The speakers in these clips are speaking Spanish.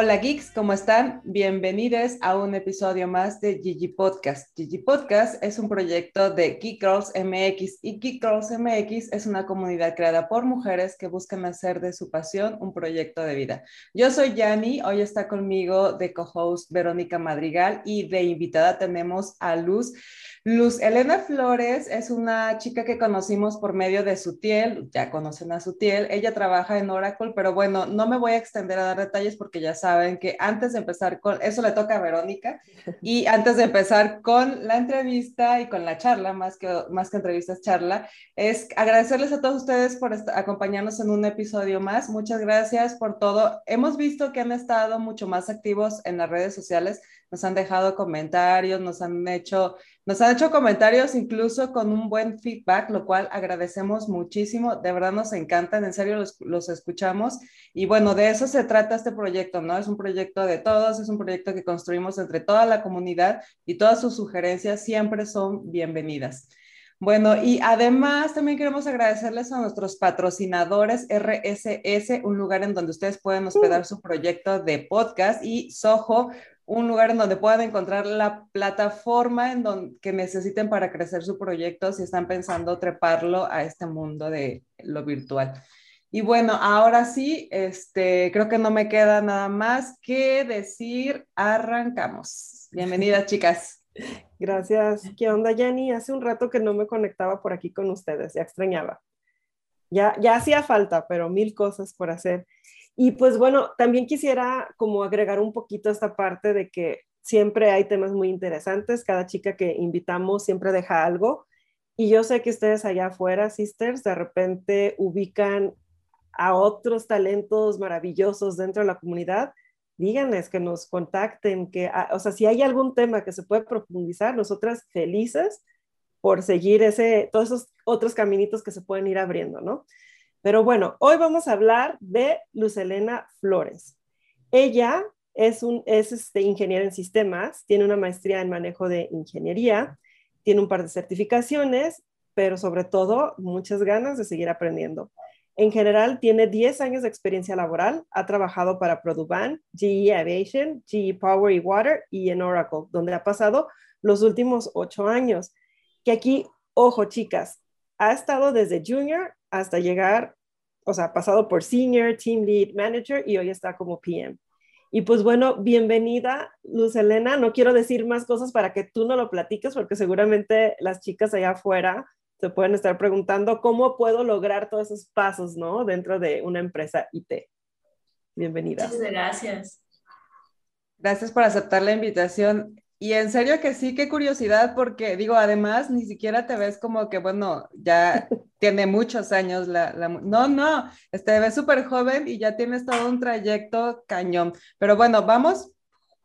Hola geeks, ¿cómo están? Bienvenidos a un episodio más de Gigi Podcast. Gigi Podcast es un proyecto de Geek Girls MX y Geek Girls MX es una comunidad creada por mujeres que buscan hacer de su pasión un proyecto de vida. Yo soy Yani, hoy está conmigo de co-host Verónica Madrigal y de invitada tenemos a Luz. Luz Elena Flores es una chica que conocimos por medio de Sutiel, ya conocen a Sutiel, ella trabaja en Oracle, pero bueno, no me voy a extender a dar detalles porque ya saben que antes de empezar con, eso le toca a Verónica, y antes de empezar con la entrevista y con la charla, más que, más que entrevistas, charla, es agradecerles a todos ustedes por acompañarnos en un episodio más. Muchas gracias por todo. Hemos visto que han estado mucho más activos en las redes sociales, nos han dejado comentarios, nos han hecho nos han hecho comentarios incluso con un buen feedback, lo cual agradecemos muchísimo. De verdad nos encantan, en serio los, los, escuchamos. Y bueno, de eso se trata este proyecto, ¿no? Es un proyecto de todos, es un proyecto que construimos entre toda la comunidad y todas sus sugerencias siempre son bienvenidas. Bueno, y además también queremos agradecerles a nuestros patrocinadores RSS, un lugar en donde ustedes pueden hospedar su proyecto de podcast, y Soho, un lugar en donde puedan encontrar la plataforma en donde, que necesiten para crecer su proyecto si están pensando treparlo a este mundo de lo virtual. Y bueno, ahora sí, este, creo que no me queda nada más que decir, arrancamos. Bienvenidas, chicas. Gracias. ¿Qué onda, Jenny? Hace un rato que no me conectaba por aquí con ustedes, ya extrañaba. Ya, ya hacía falta, pero mil cosas por hacer. Y pues bueno, también quisiera como agregar un poquito esta parte de que siempre hay temas muy interesantes, cada chica que invitamos siempre deja algo. Y yo sé que ustedes allá afuera, sisters, de repente ubican a otros talentos maravillosos dentro de la comunidad. Díganles que nos contacten, que, ah, o sea, si hay algún tema que se puede profundizar, nosotras felices por seguir ese, todos esos otros caminitos que se pueden ir abriendo, ¿no? Pero bueno, hoy vamos a hablar de Luz Elena Flores. Ella es, un, es este, ingeniera en sistemas, tiene una maestría en manejo de ingeniería, tiene un par de certificaciones, pero sobre todo muchas ganas de seguir aprendiendo. En general, tiene 10 años de experiencia laboral, ha trabajado para Produban, GE Aviation, GE Power y Water y en Oracle, donde ha pasado los últimos 8 años. Que aquí, ojo chicas, ha estado desde junior hasta llegar, o sea, pasado por senior, team lead, manager y hoy está como PM. Y pues bueno, bienvenida, Luz Elena. No quiero decir más cosas para que tú no lo platiques, porque seguramente las chicas allá afuera se pueden estar preguntando cómo puedo lograr todos esos pasos, ¿no? Dentro de una empresa IT. Bienvenida. Muchas gracias. Gracias por aceptar la invitación. Y en serio que sí, qué curiosidad, porque digo, además ni siquiera te ves como que, bueno, ya tiene muchos años la, no, no, este, te ves súper joven y ya tienes todo un trayecto cañón. Pero bueno, vamos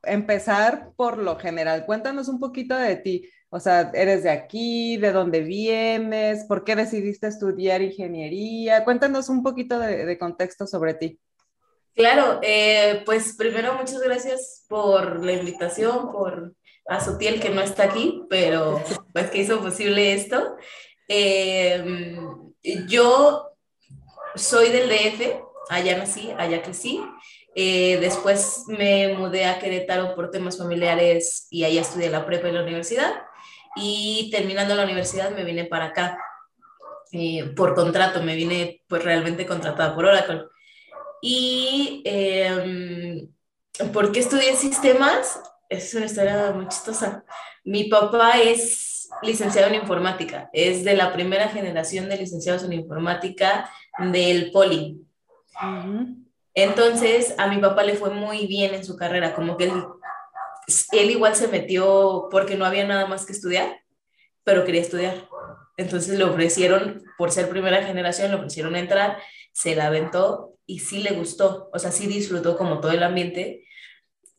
a empezar por lo general. Cuéntanos un poquito de ti. O sea, eres de aquí, de dónde vienes, por qué decidiste estudiar ingeniería. Cuéntanos un poquito de contexto sobre ti. Claro, eh, pues primero muchas gracias por la invitación, por a Sotiel que no está aquí, pero pues que hizo posible esto. Eh, yo soy del DF, allá nací, allá crecí. Eh, después me mudé a Querétaro por temas familiares y allá estudié la prepa en la universidad. Y terminando la universidad me vine para acá por contrato, me vine pues realmente contratada por Oracle. Y eh, ¿por qué estudié sistemas? Es una historia muy chistosa. Mi papá es licenciado en informática, es de la primera generación de licenciados en informática del Poli. Entonces, a mi papá le fue muy bien en su carrera, como que él, él igual se metió porque no había nada más que estudiar, pero quería estudiar. Entonces le ofrecieron, por ser primera generación, le ofrecieron entrar, se la aventó y sí le gustó, o sea, sí disfrutó como todo el ambiente.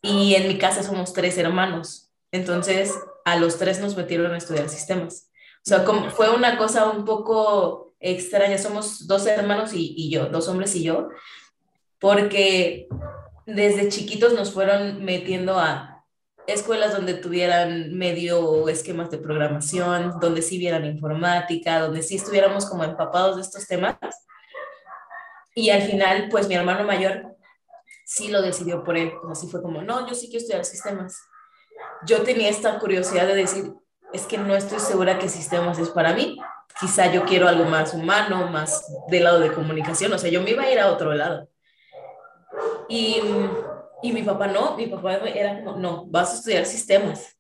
Y en mi casa somos tres hermanos, entonces a los tres nos metieron a estudiar sistemas. O sea, como fue una cosa un poco extraña, somos dos hermanos y, y yo, dos hombres y yo, porque desde chiquitos nos fueron metiendo a escuelas donde tuvieran medio esquemas de programación, donde sí vieran informática, donde sí estuviéramos como empapados de estos temas. Y al final, pues mi hermano mayor sí lo decidió por él. Así fue como, no, yo sí quiero estudiar sistemas. Yo tenía esta curiosidad de decir, es que no estoy segura que sistemas es para mí. Quizá yo quiero algo más humano, más del lado de comunicación. O sea, yo me iba a ir a otro lado. Y, y mi papá no, mi papá era como, no, vas a estudiar sistemas.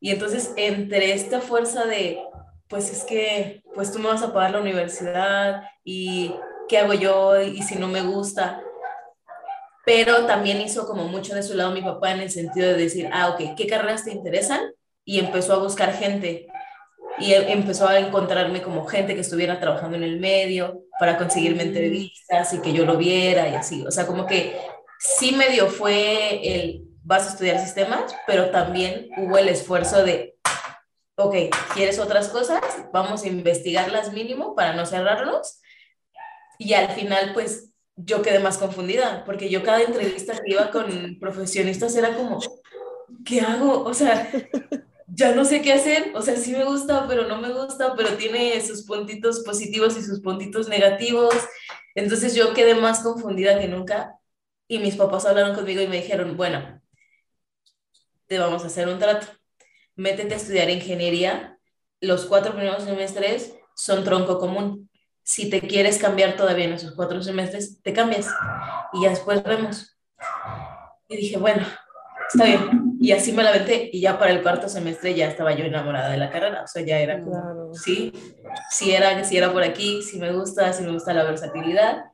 Y entonces entre esta fuerza de, pues es que, pues tú me vas a pagar la universidad y qué hago yo y si no me gusta. Pero también hizo como mucho de su lado mi papá en el sentido de decir, ah, ok, ¿qué carreras te interesan? Y empezó a buscar gente y empezó a encontrarme como gente que estuviera trabajando en el medio para conseguirme mm. entrevistas y que yo lo viera y así. O sea, como que sí medio fue el vas a estudiar sistemas, pero también hubo el esfuerzo de, ok, ¿quieres otras cosas? Vamos a investigarlas mínimo para no cerrarlos. Y al final, pues yo quedé más confundida, porque yo cada entrevista que iba con profesionistas era como, ¿qué hago? O sea, ya no sé qué hacer, o sea, sí me gusta, pero no me gusta, pero tiene sus puntitos positivos y sus puntitos negativos. Entonces yo quedé más confundida que nunca y mis papás hablaron conmigo y me dijeron, bueno, te vamos a hacer un trato. Métete a estudiar ingeniería. Los cuatro primeros semestres son tronco común. Si te quieres cambiar todavía en esos cuatro semestres, te cambias. Y ya después vemos. Y dije, bueno, está bien. Y así me la aventé. Y ya para el cuarto semestre ya estaba yo enamorada de la carrera. O sea, ya era como, sí, sí era, sí era por aquí, sí me gusta, sí me gusta la versatilidad.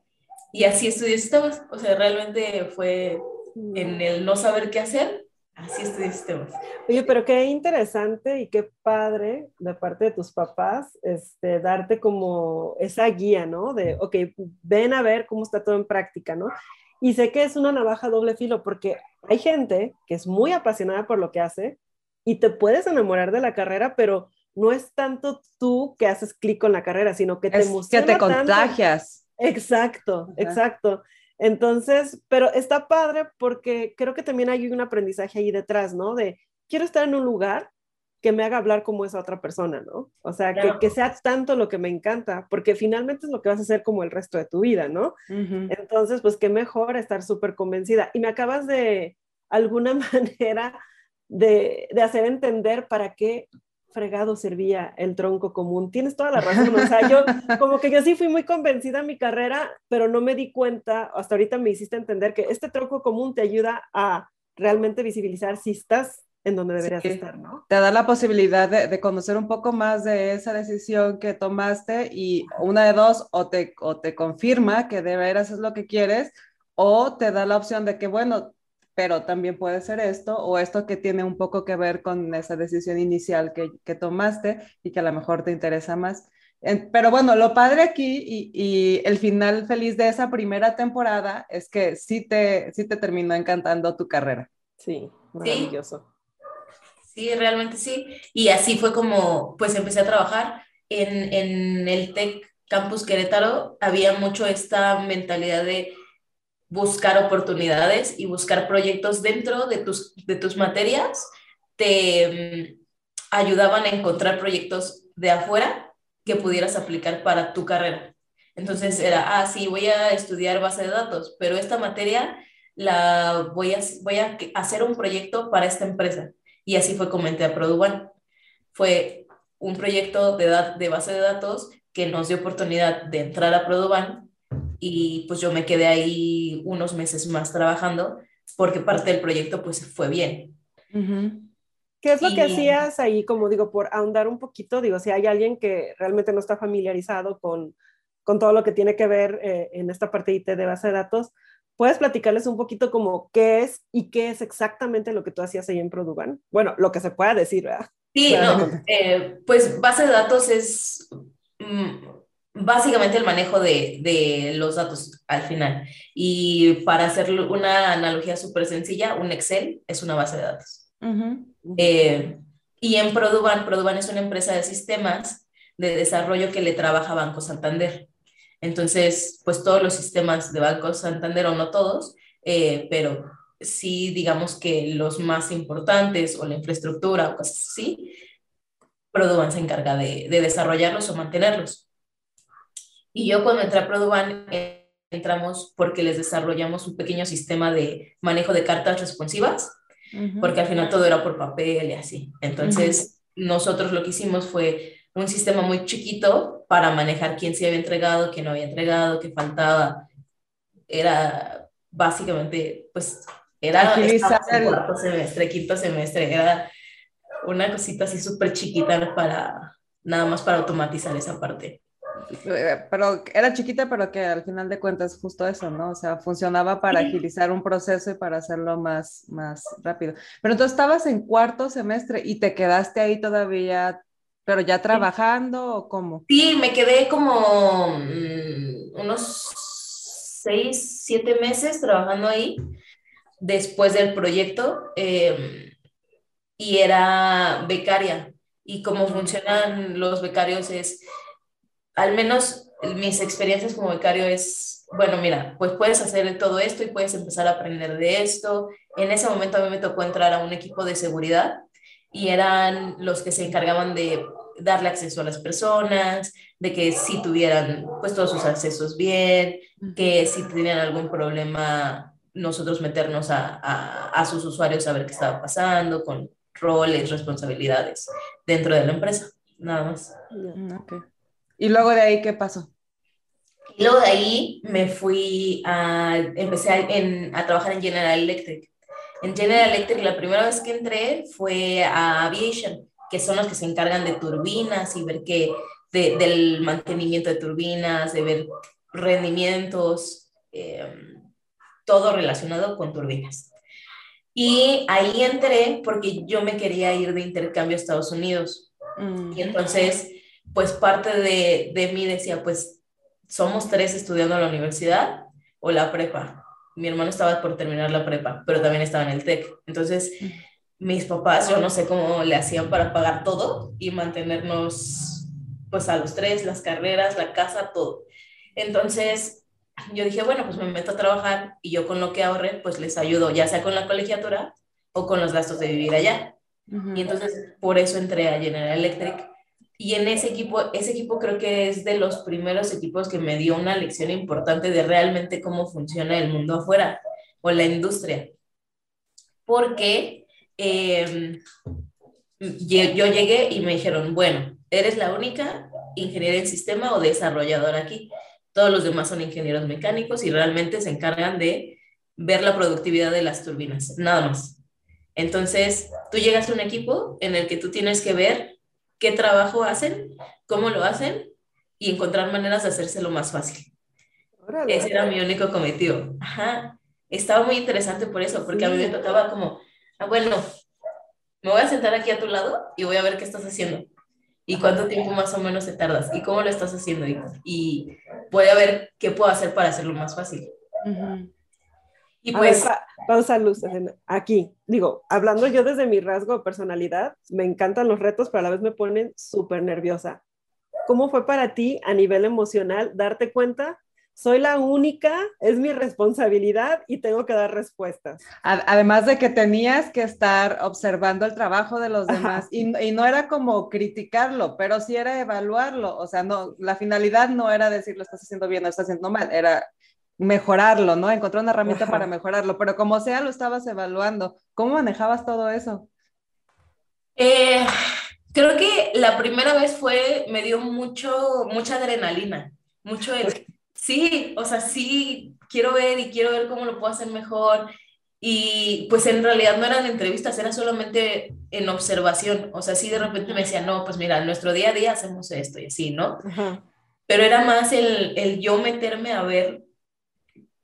Y así estudié sistemas. O sea, realmente fue en el no saber qué hacer, Así estudié sistemas. Oye, pero qué interesante y qué padre de parte de tus papás, este, darte como esa guía, ¿no? De, ok, ven a ver cómo está todo en práctica, ¿no? Y sé que es una navaja doble filo porque hay gente que es muy apasionada por lo que hace y te puedes enamorar de la carrera, pero no es tanto tú que haces clic con la carrera, sino que te es Que te contagias. Exacto, exacto. Entonces, pero está padre porque creo que también hay un aprendizaje ahí detrás, ¿no? De quiero estar en un lugar que me haga hablar como esa otra persona, ¿no? O sea, que, que, sea tanto lo que me encanta, porque finalmente es lo que vas a hacer como el resto de tu vida, ¿no? Entonces, pues qué mejor estar súper convencida. Y me acabas de alguna manera de, de hacer entender para qué fregado servía el tronco común. Tienes toda la razón. O sea, yo como que yo sí fui muy convencida en mi carrera, pero no me di cuenta, hasta ahorita me hiciste entender que este tronco común te ayuda a realmente visibilizar si estás en donde deberías estar, ¿no? Te da la posibilidad de, conocer un poco más de esa decisión que tomaste y una de dos, o te, o te confirma que de veras es lo que quieres, o te da la opción de que, bueno, pero también puede ser esto o esto que tiene un poco que ver con esa decisión inicial que, que tomaste y que a lo mejor te interesa más. Pero bueno, lo padre aquí y, y, el final feliz de esa primera temporada es que sí te, sí te terminó encantando tu carrera. Sí, maravilloso. Sí, realmente sí. Y así fue como pues empecé a trabajar en, en el Tech Campus Querétaro. Había mucho esta mentalidad de buscar oportunidades y buscar proyectos dentro de tus, de tus materias, te mm, ayudaban a encontrar proyectos de afuera que pudieras aplicar para tu carrera. Entonces era, ah, sí, voy a estudiar base de datos, pero esta materia la voy a, voy a hacer un proyecto para esta empresa. Y así fue como entré a Produban. Fue un proyecto de, de base de datos que nos dio oportunidad de entrar a Produban y pues yo me quedé ahí unos meses más trabajando porque parte del proyecto pues fue bien. ¿Qué es lo que hacías ahí, como digo, por ahondar un poquito? Digo, si hay alguien que realmente no está familiarizado con, con todo lo que tiene que ver eh, en esta parte IT de base de datos, ¿puedes platicarles un poquito como qué es y qué es exactamente lo que tú hacías ahí en Produban? Bueno, lo que se pueda decir, ¿verdad? Sí, no, eh, pues base de datos es... Mm, básicamente el manejo de, de, los datos al final. Y para hacer una analogía súper sencilla, un Excel es una base de datos. Eh, y en Produban, Produban es una empresa de sistemas de desarrollo que le trabaja a Banco Santander. Entonces, pues todos los sistemas de Banco Santander, o no todos, eh, pero sí digamos que los más importantes o la infraestructura o cosas así, Produban se encarga de, de desarrollarlos o mantenerlos. Y yo cuando entré a Produban, en entramos porque les desarrollamos un pequeño sistema de manejo de cartas responsivas, porque al final todo era por papel y así. Entonces, nosotros lo que hicimos fue un sistema muy chiquito para manejar quién se había entregado, quién no había entregado, qué faltaba. Era básicamente, pues, era el cuarto semestre, quinto semestre, era una cosita así súper chiquita para, nada más para automatizar esa parte. Eh, pero era chiquita, pero que al final de cuentas justo eso, ¿no? O sea, funcionaba para agilizar un proceso y para hacerlo más, más rápido. Pero entonces estabas en cuarto semestre y te quedaste ahí todavía, pero ya trabajando o cómo? Sí, me quedé como mm, unos seis, siete meses trabajando ahí después del proyecto em, y era becaria. Y cómo funcionan los becarios es al menos mis experiencias como becario es, bueno, mira, pues puedes hacer todo esto y puedes empezar a aprender de esto. En ese momento a mí me tocó entrar a un equipo de seguridad y eran los que se encargaban de darle acceso a las personas, de que si tuvieran pues todos sus accesos bien, que si tenían algún problema nosotros meternos a, a, a sus usuarios a ver qué estaba pasando con roles, responsabilidades dentro de la empresa, nada más. Okay. ¿Y luego de ahí qué pasó? Y luego de ahí me fui a, empecé a, a, trabajar en General Electric. En General Electric la primera vez que entré fue a Aviation, que son los que se encargan de turbinas y ver qué, de, del mantenimiento de turbinas, de ver rendimientos, eh, todo relacionado con turbinas. Y ahí entré porque yo me quería ir de intercambio a Estados Unidos. Mm. Y entonces pues parte de, de mí decía, pues somos tres estudiando en la universidad o la prepa. Mi hermano estaba por terminar la prepa, pero también estaba en el TEC. Entonces, mis papás, yo no sé cómo le hacían para pagar todo y mantenernos, pues a los tres, las carreras, la casa, todo. Entonces, yo dije, bueno, pues me meto a trabajar y yo con lo que ahorre, pues les ayudo, ya sea con la colegiatura o con los gastos de vivir allá. Y entonces, por eso entré a General Electric y en ese equipo, ese equipo creo que es de los primeros equipos que me dio una lección importante de realmente cómo funciona el mundo afuera o la industria. Porque em, yo llegué y me dijeron, bueno, eres la única ingeniera en sistema o desarrolladora aquí. Todos los demás son ingenieros mecánicos y realmente se encargan de ver la productividad de las turbinas, nada más. Entonces, tú llegas a un equipo en el que tú tienes que ver qué trabajo hacen, cómo lo hacen y encontrar maneras de hacérselo más fácil. Ese era mi único cometido. Ajá. Estaba muy interesante por eso, porque a mí me tocaba como, ah, bueno, me voy a sentar aquí a tu lado y voy a ver qué estás haciendo. Y cuánto tiempo más o menos te tardas. Y cómo lo estás haciendo. Y, voy a ver qué puedo hacer para hacerlo más fácil. Y pues... pausa, Luz. Aquí, digo, hablando yo desde mi rasgo de personalidad, me encantan los retos, pero a la vez me ponen súper nerviosa. ¿Cómo fue para ti a nivel emocional darte cuenta? Soy la única, es mi responsabilidad y tengo que dar respuestas. Además de que tenías que estar observando el trabajo de los demás y, y, no era como criticarlo, pero sí era evaluarlo. O sea, no, la finalidad no era decir lo estás haciendo bien o estás haciendo mal, era mejorarlo, ¿no? Encontrar una herramienta para mejorarlo, pero como sea, lo estabas evaluando. ¿Cómo manejabas todo eso? Eh, creo que la primera vez fue, me dio mucho, mucha adrenalina, mucho el, sí, o sea, sí, quiero ver y quiero ver cómo lo puedo hacer mejor. Y pues en realidad no eran entrevistas, era solamente en observación. O sea, sí de repente me decían, no, pues mira, en nuestro día a día hacemos esto y así, ¿no? Pero era más el, el yo meterme a ver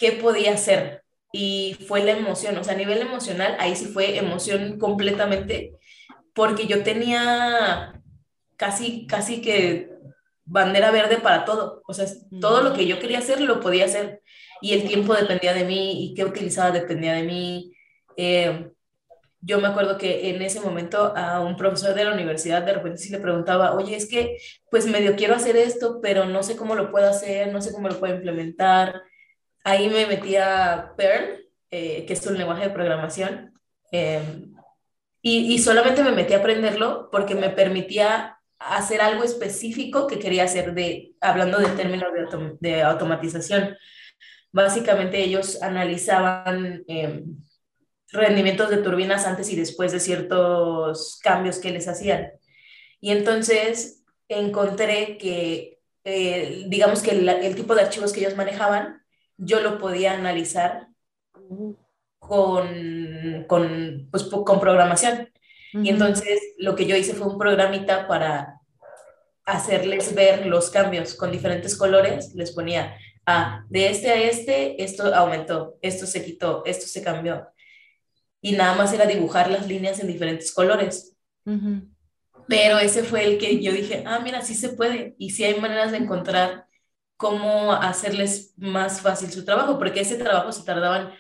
qué podía hacer. Y fue la emoción, o sea, a nivel emocional, ahí sí fue emoción completamente, porque yo tenía casi, casi que bandera verde para todo. O sea, todo lo que yo quería hacer lo podía hacer. Y el tiempo dependía de mí y qué utilizaba dependía de mí. Eh, yo me acuerdo que en ese momento a un profesor de la universidad de repente sí le preguntaba, oye, es que pues medio quiero hacer esto, pero no sé cómo lo puedo hacer, no sé cómo lo puedo implementar ahí me metí a Perl, eh, que es un lenguaje de programación, em, y, y, solamente me metí a aprenderlo porque me permitía hacer algo específico que quería hacer, de, hablando de términos de, automatización. básicamente ellos analizaban em, rendimientos de turbinas antes y después de ciertos cambios que les hacían. Y entonces encontré que, eh, digamos que el, tipo de archivos que ellos manejaban, yo lo podía analizar con, con, pues, con programación. Y entonces lo que yo hice fue un programita para hacerles ver los cambios con diferentes colores. Les ponía, ah, de este a este, esto aumentó, esto se quitó, esto se cambió. Y nada más era dibujar las líneas en diferentes colores. Pero ese fue el que yo dije, ah, mira, sí se puede. Y sí hay maneras de encontrar cómo hacerles más fácil su trabajo, porque ese trabajo se tardaban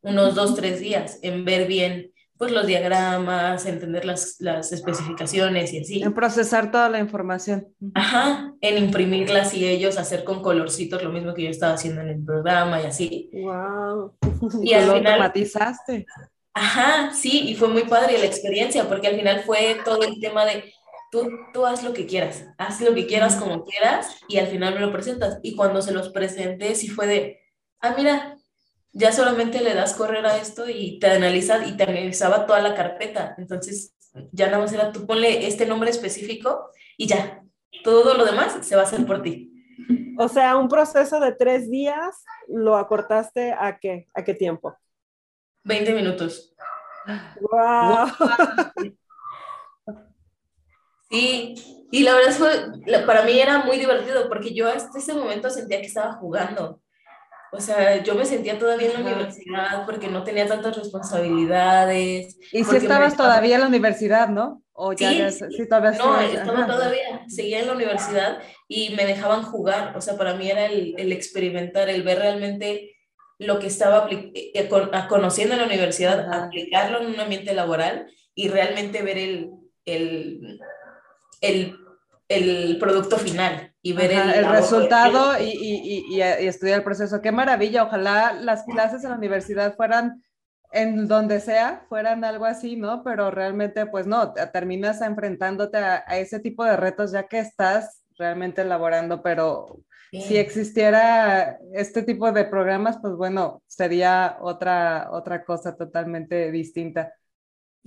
unos dos, tres días en ver bien pues los diagramas, entender las, las especificaciones y así. En procesar toda la información. Ajá, en imprimirlas y ellos hacer con colorcitos lo mismo que yo estaba haciendo en el programa y así. Wow. Y al final automatizaste. Ajá, sí, y fue muy padre la experiencia porque al final fue todo el tema de tú, tú haz lo que quieras, haz lo que quieras como quieras y al final me lo presentas. Y cuando se los presenté, sí fue de, ah, mira, ya solamente le das correr a esto y te analiza y te analizaba toda la carpeta. Entonces, ya nada más era tú ponle este nombre específico y ya, todo lo demás se va a hacer por ti. O sea, un proceso de tres días, ¿lo acortaste a qué? ¿A qué tiempo? 20 minutos. ¡Wow! Sí, y la verdad fue, para mí era muy divertido porque yo hasta ese momento sentía que estaba jugando. O sea, yo me sentía todavía en la universidad porque no tenía tantas responsabilidades. Y si estabas todavía en la universidad, ¿no? O ya, sí, sí, todavía no, estaba todavía, seguía en la universidad y me dejaban jugar. O sea, para mí era el, el experimentar, el ver realmente lo que estaba eh, eh, conociendo en la universidad, aplicarlo en un ambiente laboral y realmente ver el, el, el, el producto final y ver el, resultado y, y, y, estudiar el proceso. Qué maravilla, ojalá las clases en la universidad fueran en donde sea, fueran algo así, ¿no? Pero realmente, pues no, terminas enfrentándote a, ese tipo de retos ya que estás realmente elaborando, pero si existiera este tipo de programas, pues bueno, sería otra, otra cosa totalmente distinta.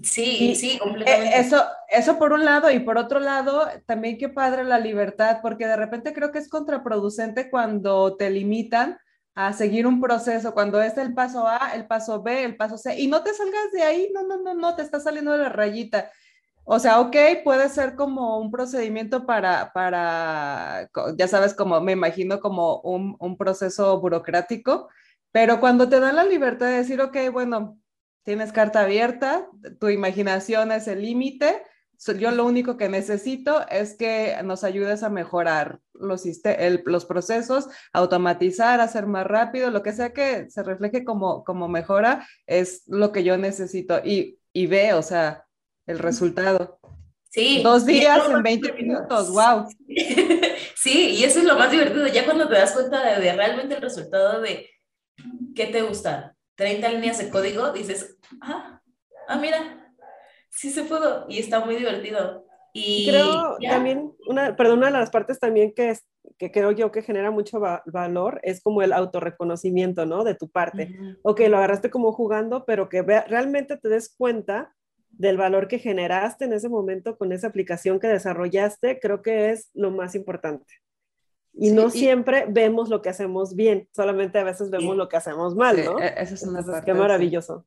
Sí, sí, completamente. Eso, eso por un lado, y por otro lado, también qué padre la libertad, porque de repente creo que es contraproducente cuando te limitan a seguir un proceso, cuando es el paso A, el paso B, el paso C, y no te salgas de ahí, no, no, no, no, te está saliendo de la rayita. O sea, ok, puede ser como un procedimiento para, para ya sabes, como me imagino como un, un proceso burocrático, pero cuando te dan la libertad de decir, ok, bueno, tienes carta abierta, tu imaginación es el límite. Yo lo único que necesito es que nos ayudes a mejorar los, los procesos, automatizar, hacer más rápido, lo que sea que se refleje como, como mejora, es lo que yo necesito. Y, y ve, o sea, el resultado. Sí. Dos días en 20 minutos, wow. Sí, y eso es lo más divertido, ya cuando te das cuenta de, de realmente el resultado de qué te gusta, 30 líneas de código, dices, ah, ah, mira, sí se pudo y está muy divertido. Y creo también, una, perdón, una de las partes también que, es, que creo yo que genera mucho valor es como el autorreconocimiento, ¿no? De tu parte. O que lo agarraste como jugando, pero que realmente te des cuenta del valor que generaste en ese momento con esa aplicación que desarrollaste, creo que es lo más importante. Y no siempre vemos lo que hacemos bien, solamente a veces vemos lo que hacemos mal, ¿no? E-, eso es una parte, Qué maravilloso.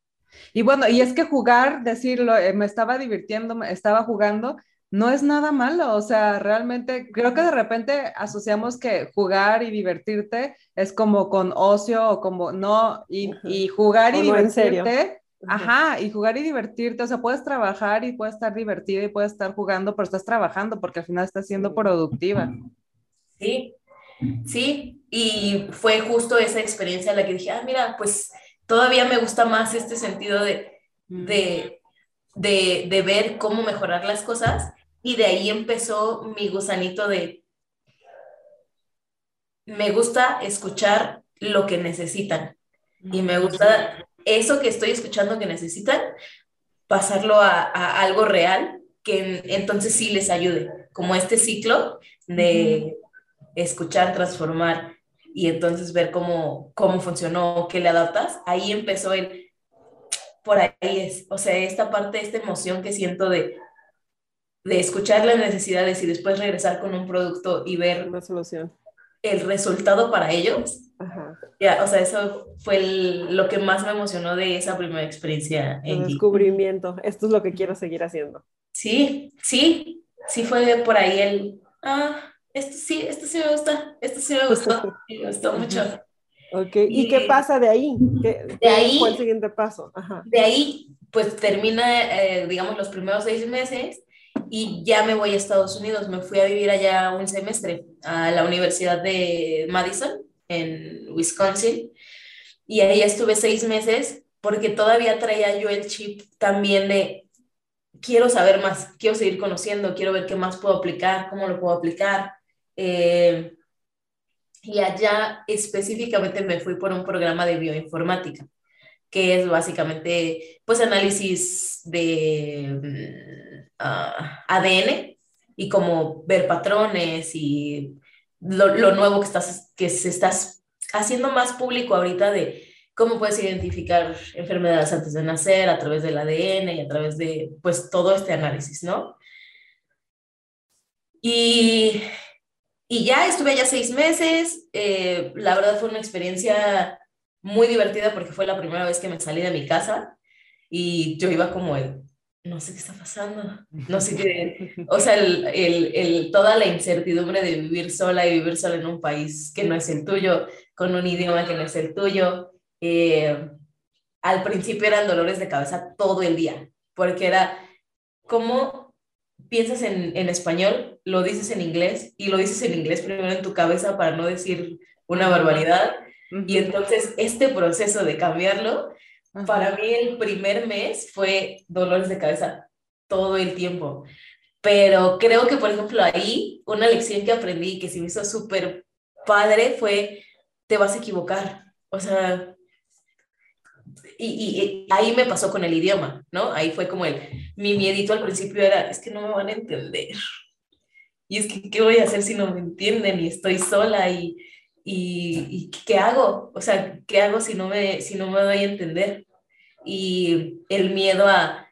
Y bueno, y es que jugar, decirlo, eh, me estaba divirtiendo, me estaba jugando, no es nada malo, o sea, realmente creo que de repente asociamos que jugar y divertirte es como con ocio o como no, y, y jugar y divertirte. Ajá, y jugar y divertirte, o sea, puedes trabajar y puedes estar divertida y puedes estar jugando, pero estás trabajando porque al final estás siendo productiva. Sí, sí, y fue justo esa experiencia la que dije, ah, mira, pues todavía me gusta más este sentido de, de, de, ver cómo mejorar las cosas y de ahí empezó mi gusanito de, me gusta escuchar lo que necesitan y me gusta eso que estoy escuchando que necesitan, pasarlo a, algo real que entonces sí les ayude, como este ciclo de escuchar, transformar y entonces ver cómo, cómo funcionó, qué le adaptas, ahí empezó el, por ahí es, o sea, esta parte, esta emoción que siento de, de escuchar las necesidades y después regresar con un producto y ver una solución. el resultado para ellos. Ya, o sea, eso fue lo que más me emocionó de esa primera experiencia. El descubrimiento, esto es lo que quiero seguir haciendo. Sí, sí, sí fue por ahí el, ah, esto sí, esto sí me gusta, esto sí me gustó, me gustó mucho. Ok, ¿y, qué pasa de ahí? ¿Qué, de ahí, fue el siguiente paso? De ahí, pues termina, eh, digamos, los primeros seis meses y ya me voy a Estados Unidos. Me fui a vivir allá un semestre a la Universidad de Madison, en Wisconsin, y ahí estuve seis meses porque todavía traía yo el chip también de quiero saber más, quiero seguir conociendo, quiero ver qué más puedo aplicar, cómo lo puedo aplicar. Eh, y allá específicamente me fui por un programa de bioinformática, que es básicamente pues análisis de mm, ah, ADN y como ver patrones y lo, lo, nuevo que, estás, que se estás haciendo más público ahorita de cómo puedes identificar enfermedades antes de nacer a través del ADN y a través de pues todo este análisis, ¿no? Y y ya estuve allá seis meses. Eh, la verdad fue una experiencia muy divertida porque fue la primera vez que me salí de mi casa y yo iba como el, no sé qué está pasando, no sé qué, o sea, el, el, el, toda la incertidumbre de vivir sola y vivir sola en un país que no es el tuyo, con un idioma que no es el tuyo. Eh, al principio eran dolores de cabeza todo el día, porque era como piensas en, en, español, lo dices en inglés y lo dices en inglés primero en tu cabeza para no decir una barbaridad. Y entonces este proceso de cambiarlo, para mí el primer mes fue dolores de cabeza todo el tiempo. Pero creo que, por ejemplo, ahí una lección que aprendí que se me hizo súper padre fue, te vas a equivocar. O sea, y, ahí me pasó con el idioma, ¿no? Ahí fue como el, mi miedito al principio era, es que no me van a entender. Y es que, ¿qué voy a hacer si no me entienden y estoy sola y, y, qué hago? O sea, ¿qué hago si no, me, si no me doy a entender? Y el miedo a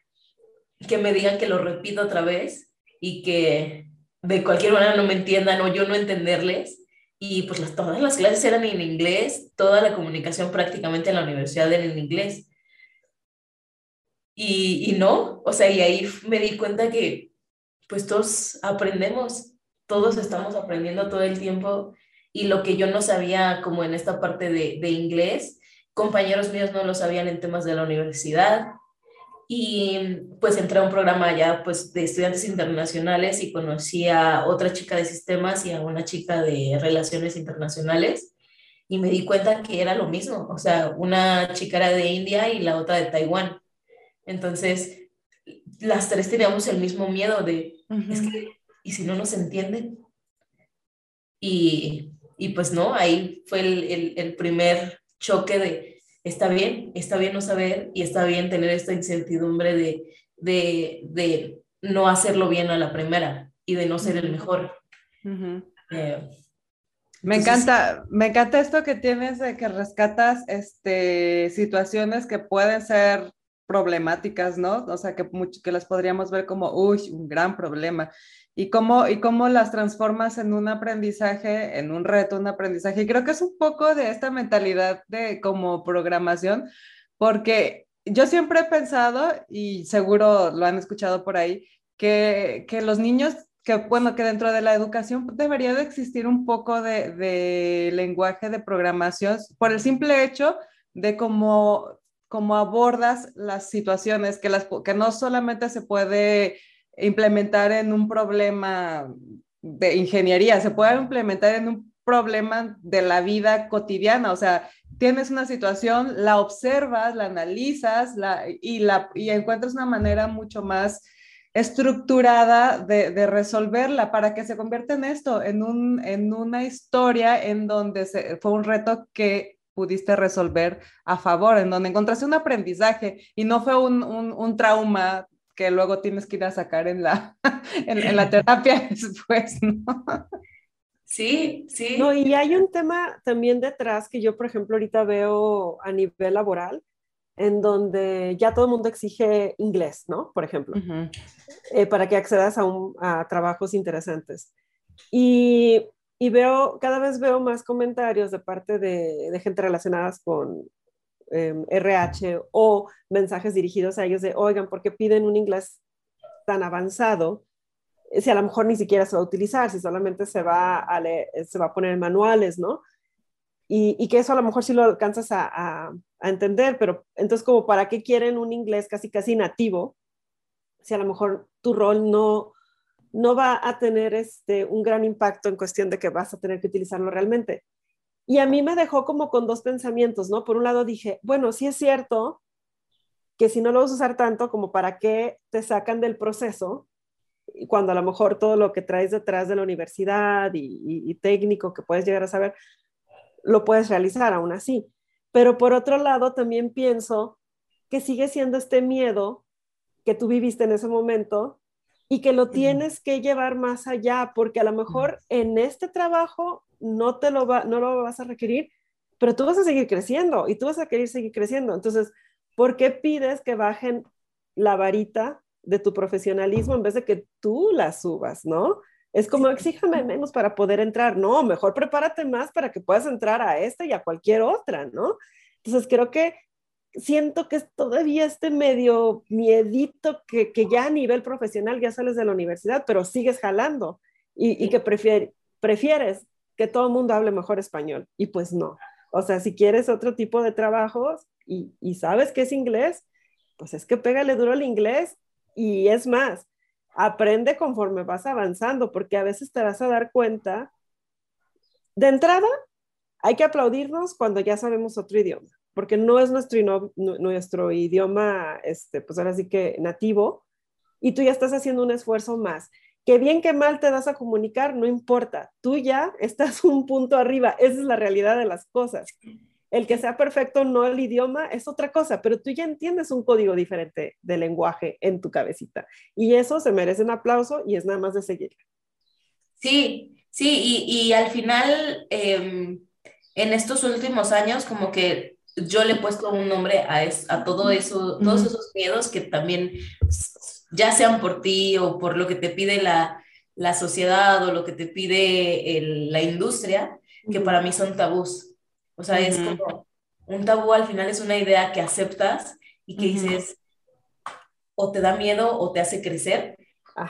que me digan que lo repito otra vez y que de cualquier manera no me entiendan o yo no entenderles y pues todas las clases eran en inglés, toda la comunicación prácticamente en la universidad era en inglés. Y, y no, o sea, y ahí me di cuenta que pues todos aprendemos, todos estamos aprendiendo todo el tiempo y lo que yo no sabía como en esta parte de, de inglés, compañeros míos no lo sabían en temas de la universidad, y pues entré a un programa ya pues de estudiantes internacionales y conocí a otra chica de sistemas y a una chica de relaciones internacionales y me di cuenta que era lo mismo, o sea, una chica era de India y la otra de Taiwán. Entonces, las tres teníamos el mismo miedo de, es que, ¿y si no nos entienden? Y, y pues no, ahí fue el, el, el primer choque de, está bien, está bien no saber y está bien tener esta incertidumbre de, de, de no hacerlo bien a la primera y de no ser el mejor. Eh, me encanta, me encanta esto que tienes de que rescatas este, situaciones que pueden ser problemáticas, ¿no? O sea, que, que las podríamos ver como, uy, un gran problema y cómo, y cómo las transformas en un aprendizaje, en un reto, un aprendizaje. Y creo que es un poco de esta mentalidad de como programación, porque yo siempre he pensado, y seguro lo han escuchado por ahí, que, que los niños, que bueno, que dentro de la educación debería de existir un poco de, de lenguaje de programación por el simple hecho de cómo, cómo abordas las situaciones, que, las, que no solamente se puede implementar en un problema de ingeniería, se puede implementar en un problema de la vida cotidiana, o sea, tienes una situación, la observas, la analizas la, y, la, y encuentras una manera mucho más estructurada de, resolverla para que se convierta en esto, en, un, en una historia en donde se, fue un reto que pudiste resolver a favor, en donde encontraste un aprendizaje y no fue un, un, un trauma que luego tienes que ir a sacar en la, en, la terapia después, ¿no? Sí, sí. No, y hay un tema también detrás que yo, por ejemplo, ahorita veo a nivel laboral, en donde ya todo el mundo exige inglés, ¿no? Por ejemplo, eh, para que accedas a, un, a trabajos interesantes. Y, y, veo, cada vez veo más comentarios de parte de, gente relacionadas con RH em, o mensajes dirigidos a ellos de, oigan, ¿por qué piden un inglés tan avanzado? Si a lo mejor ni siquiera se va a utilizar, si solamente se va a, se va a poner en manuales, ¿no? Y, que eso a lo mejor sí lo alcanzas a, a, a, entender, pero entonces como para qué quieren un inglés casi casi nativo, si a lo mejor tu rol no, no va a tener este, un gran impacto en cuestión de que vas a tener que utilizarlo realmente. Y a mí me dejó como con dos pensamientos, ¿no? Por un lado dije, bueno, sí es cierto que si no lo vas a usar tanto, como para qué te sacan del proceso, cuando a lo mejor todo lo que traes detrás de la universidad y, técnico que puedes llegar a saber, lo puedes realizar aún así. Pero por otro lado, también pienso que sigue siendo este miedo que tú viviste en ese momento y que lo tienes que llevar más allá, porque a lo mejor en este trabajo no te lo, va, no lo vas a requerir, pero tú vas a seguir creciendo y tú vas a querer seguir creciendo. Entonces, ¿por qué pides que bajen la varita de tu profesionalismo en vez de que tú la subas, no? Es como, exíjame menos para poder entrar. No, mejor prepárate más para que puedas entrar a esta y a cualquier otra, ¿no? Entonces, creo que siento que es todavía este medio miedito que, que ya a nivel profesional ya sales de la universidad, pero sigues jalando y, y que prefieres que todo el mundo hable mejor español. Y pues no. O sea, si quieres otro tipo de trabajos y, y sabes que es inglés, pues es que pégale duro el inglés y es más, aprende conforme vas avanzando, porque a veces te vas a dar cuenta. De entrada, hay que aplaudirnos cuando ya sabemos otro idioma, porque no es nuestro, nuestro idioma, este, pues ahora sí que nativo, y tú ya estás haciendo un esfuerzo más que bien que mal te das a comunicar, no importa, tú ya estás un punto arriba, esa es la realidad de las cosas. El que sea perfecto, no el idioma, es otra cosa, pero tú ya entiendes un código diferente de lenguaje en tu cabecita. Y eso se merece un aplauso y es nada más de seguir. Sí, sí, y, al final, em, en estos últimos años, como que yo le he puesto un nombre a, a todo eso, todos esos miedos que también ya sean por ti o por lo que te pide la, la sociedad o lo que te pide la industria, que para mí son tabús. O sea, es como un tabú al final es una idea que aceptas y que dices, o te da miedo o te hace crecer,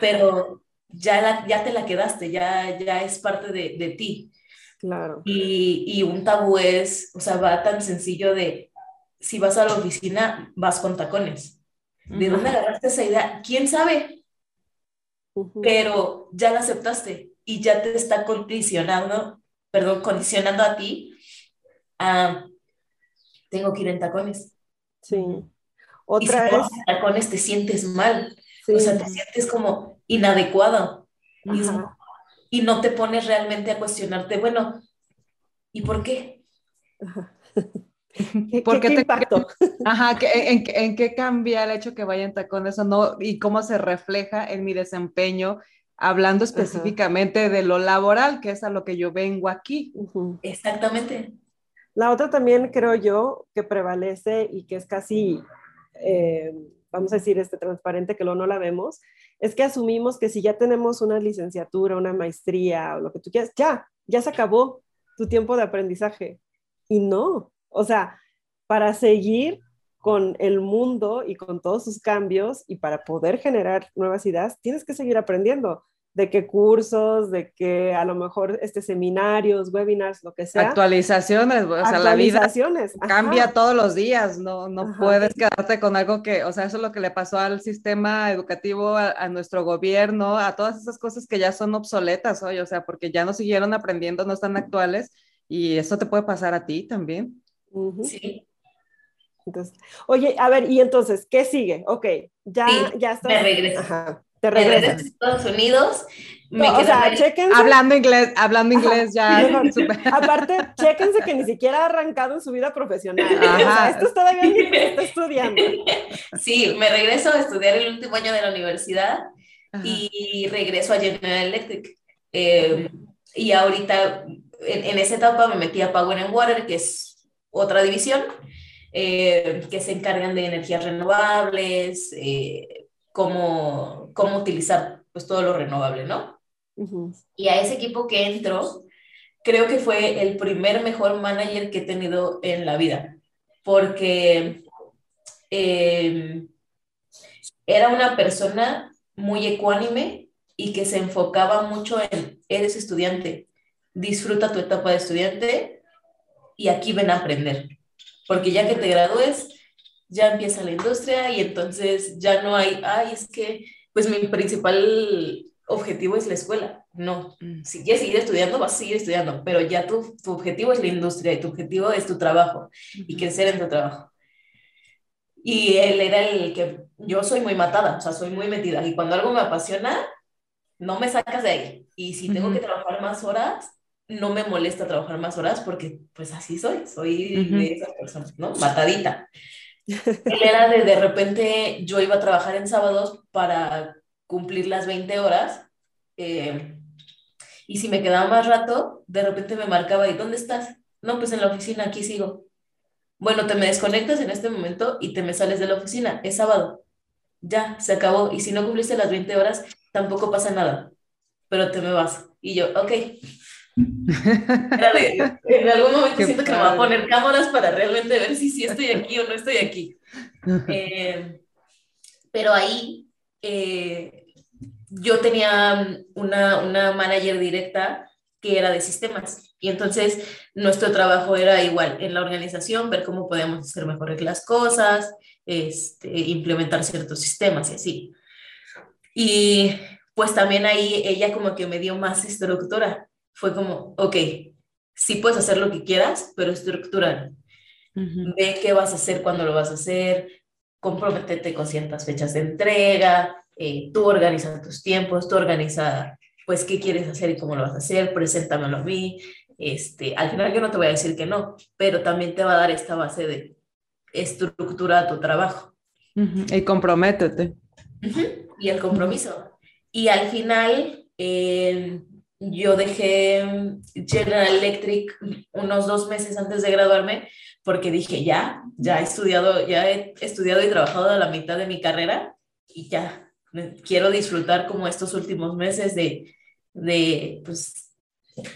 pero ya, ya te la quedaste, ya, ya es parte de, de ti. Claro. Y, y, un tabú es, o sea, va tan sencillo de, si vas a la oficina, vas con tacones. ¿De dónde agarraste esa idea? ¿Quién sabe? Pero ya la aceptaste y ya te está condicionando, perdón, condicionando a ti a, tengo que ir en tacones. Sí. Otra y si en tacones te sientes mal, o sea, te sientes como inadecuado y, no te pones realmente a cuestionarte, bueno, ¿y por qué? ¿Qué, ¿Qué, impacto? Ajá, en, en, qué cambia el hecho que vaya en tacones o no? ¿Y cómo se refleja en mi desempeño? Hablando específicamente de lo laboral, que es a lo que yo vengo aquí. Exactamente. La otra también creo yo que prevalece y que es casi, eh, vamos a decir, este transparente que lo no la vemos, es que asumimos que si ya tenemos una licenciatura, una maestría o lo que tú quieras, ya, ya se acabó tu tiempo de aprendizaje. Y no, o sea, para seguir con el mundo y con todos sus cambios y para poder generar nuevas ideas, tienes que seguir aprendiendo de qué cursos, de qué a lo mejor este seminarios, webinars, lo que sea. Actualizaciones, o sea, la vida cambia todos los días, no, no puedes quedarte con algo que, o sea, eso es lo que le pasó al sistema educativo, a, nuestro gobierno, a todas esas cosas que ya son obsoletas hoy, o sea, porque ya no siguieron aprendiendo, no están actuales y eso te puede pasar a ti también. Sí. Entonces, oye, a ver, y entonces, ¿qué sigue? Ok, ya, ya está. Te regreso. Te regreso. a Estados Unidos. Me o sea, chequense. Hablando inglés, hablando inglés ya. Aparte, chéquense que ni siquiera ha arrancado en su vida profesional. O sea, esto es todavía que está estudiando. Sí, me regreso a estudiar el último año de la universidad y regreso a General Electric. Eh, y ahorita en, en, esa etapa me metí a Power and Water, que es otra división, eh, que se encargan de energías renovables, eh, cómo, cómo utilizar pues todo lo renovable, ¿no? Y a ese equipo que entro, creo que fue el primer mejor manager que he tenido en la vida, porque eh, era una persona muy ecuánime y que se enfocaba mucho en, eres estudiante, disfruta tu etapa de estudiante y aquí ven a aprender, porque ya que te gradúes, ya empieza la industria y entonces ya no hay, ay, es que pues mi principal objetivo es la escuela. No, mm. si quieres seguir estudiando, vas a seguir estudiando, pero ya tu, tu objetivo es la industria y tu objetivo es tu trabajo y crecer en tu trabajo. Y él era el que yo soy muy matada, o sea, soy muy metida. Y cuando algo me apasiona, no me sacas de ahí. Y si tengo que trabajar más horas, no me molesta trabajar más horas porque pues así soy, soy de esas personas, ¿no? Matadita. Era de de repente yo iba a trabajar en sábados para cumplir las 20 horas. Eh, y si me quedaba más rato, de repente me marcaba, ¿y dónde estás? No, pues en la oficina, aquí sigo. Bueno, te me desconectas en este momento y te me sales de la oficina. Es sábado. Ya, se acabó. Y si no cumpliste las 20 horas, tampoco pasa nada. Pero te me vas. Y yo, ok. En algún momento siento que me va a poner cámaras para realmente ver si sí estoy aquí o no estoy aquí. Eh, pero ahí eh, yo tenía una, una manager directa que era de sistemas. Y entonces nuestro trabajo era igual en la organización, ver cómo podíamos hacer mejores las cosas, este, implementar ciertos sistemas y así. Y pues también ahí ella como que me dio más estructura. Fue como, ok, sí puedes hacer lo que quieras, pero estructura. Ve qué vas a hacer, cuándo lo vas a hacer, comprométete con ciertas fechas de entrega, eh, tú organiza tus tiempos, tú organiza pues qué quieres hacer y cómo lo vas a hacer, preséntamelo a mí. Este, al final yo no te voy a decir que no, pero también te va a dar esta base de estructura a tu trabajo. Y comprométete. Y el compromiso. Y al final eh, yo dejé General Electric unos dos meses antes de graduarme porque dije, ya, ya he estudiado, ya he estudiado y trabajado a la mitad de mi carrera y ya, quiero disfrutar como estos últimos meses de, de pues,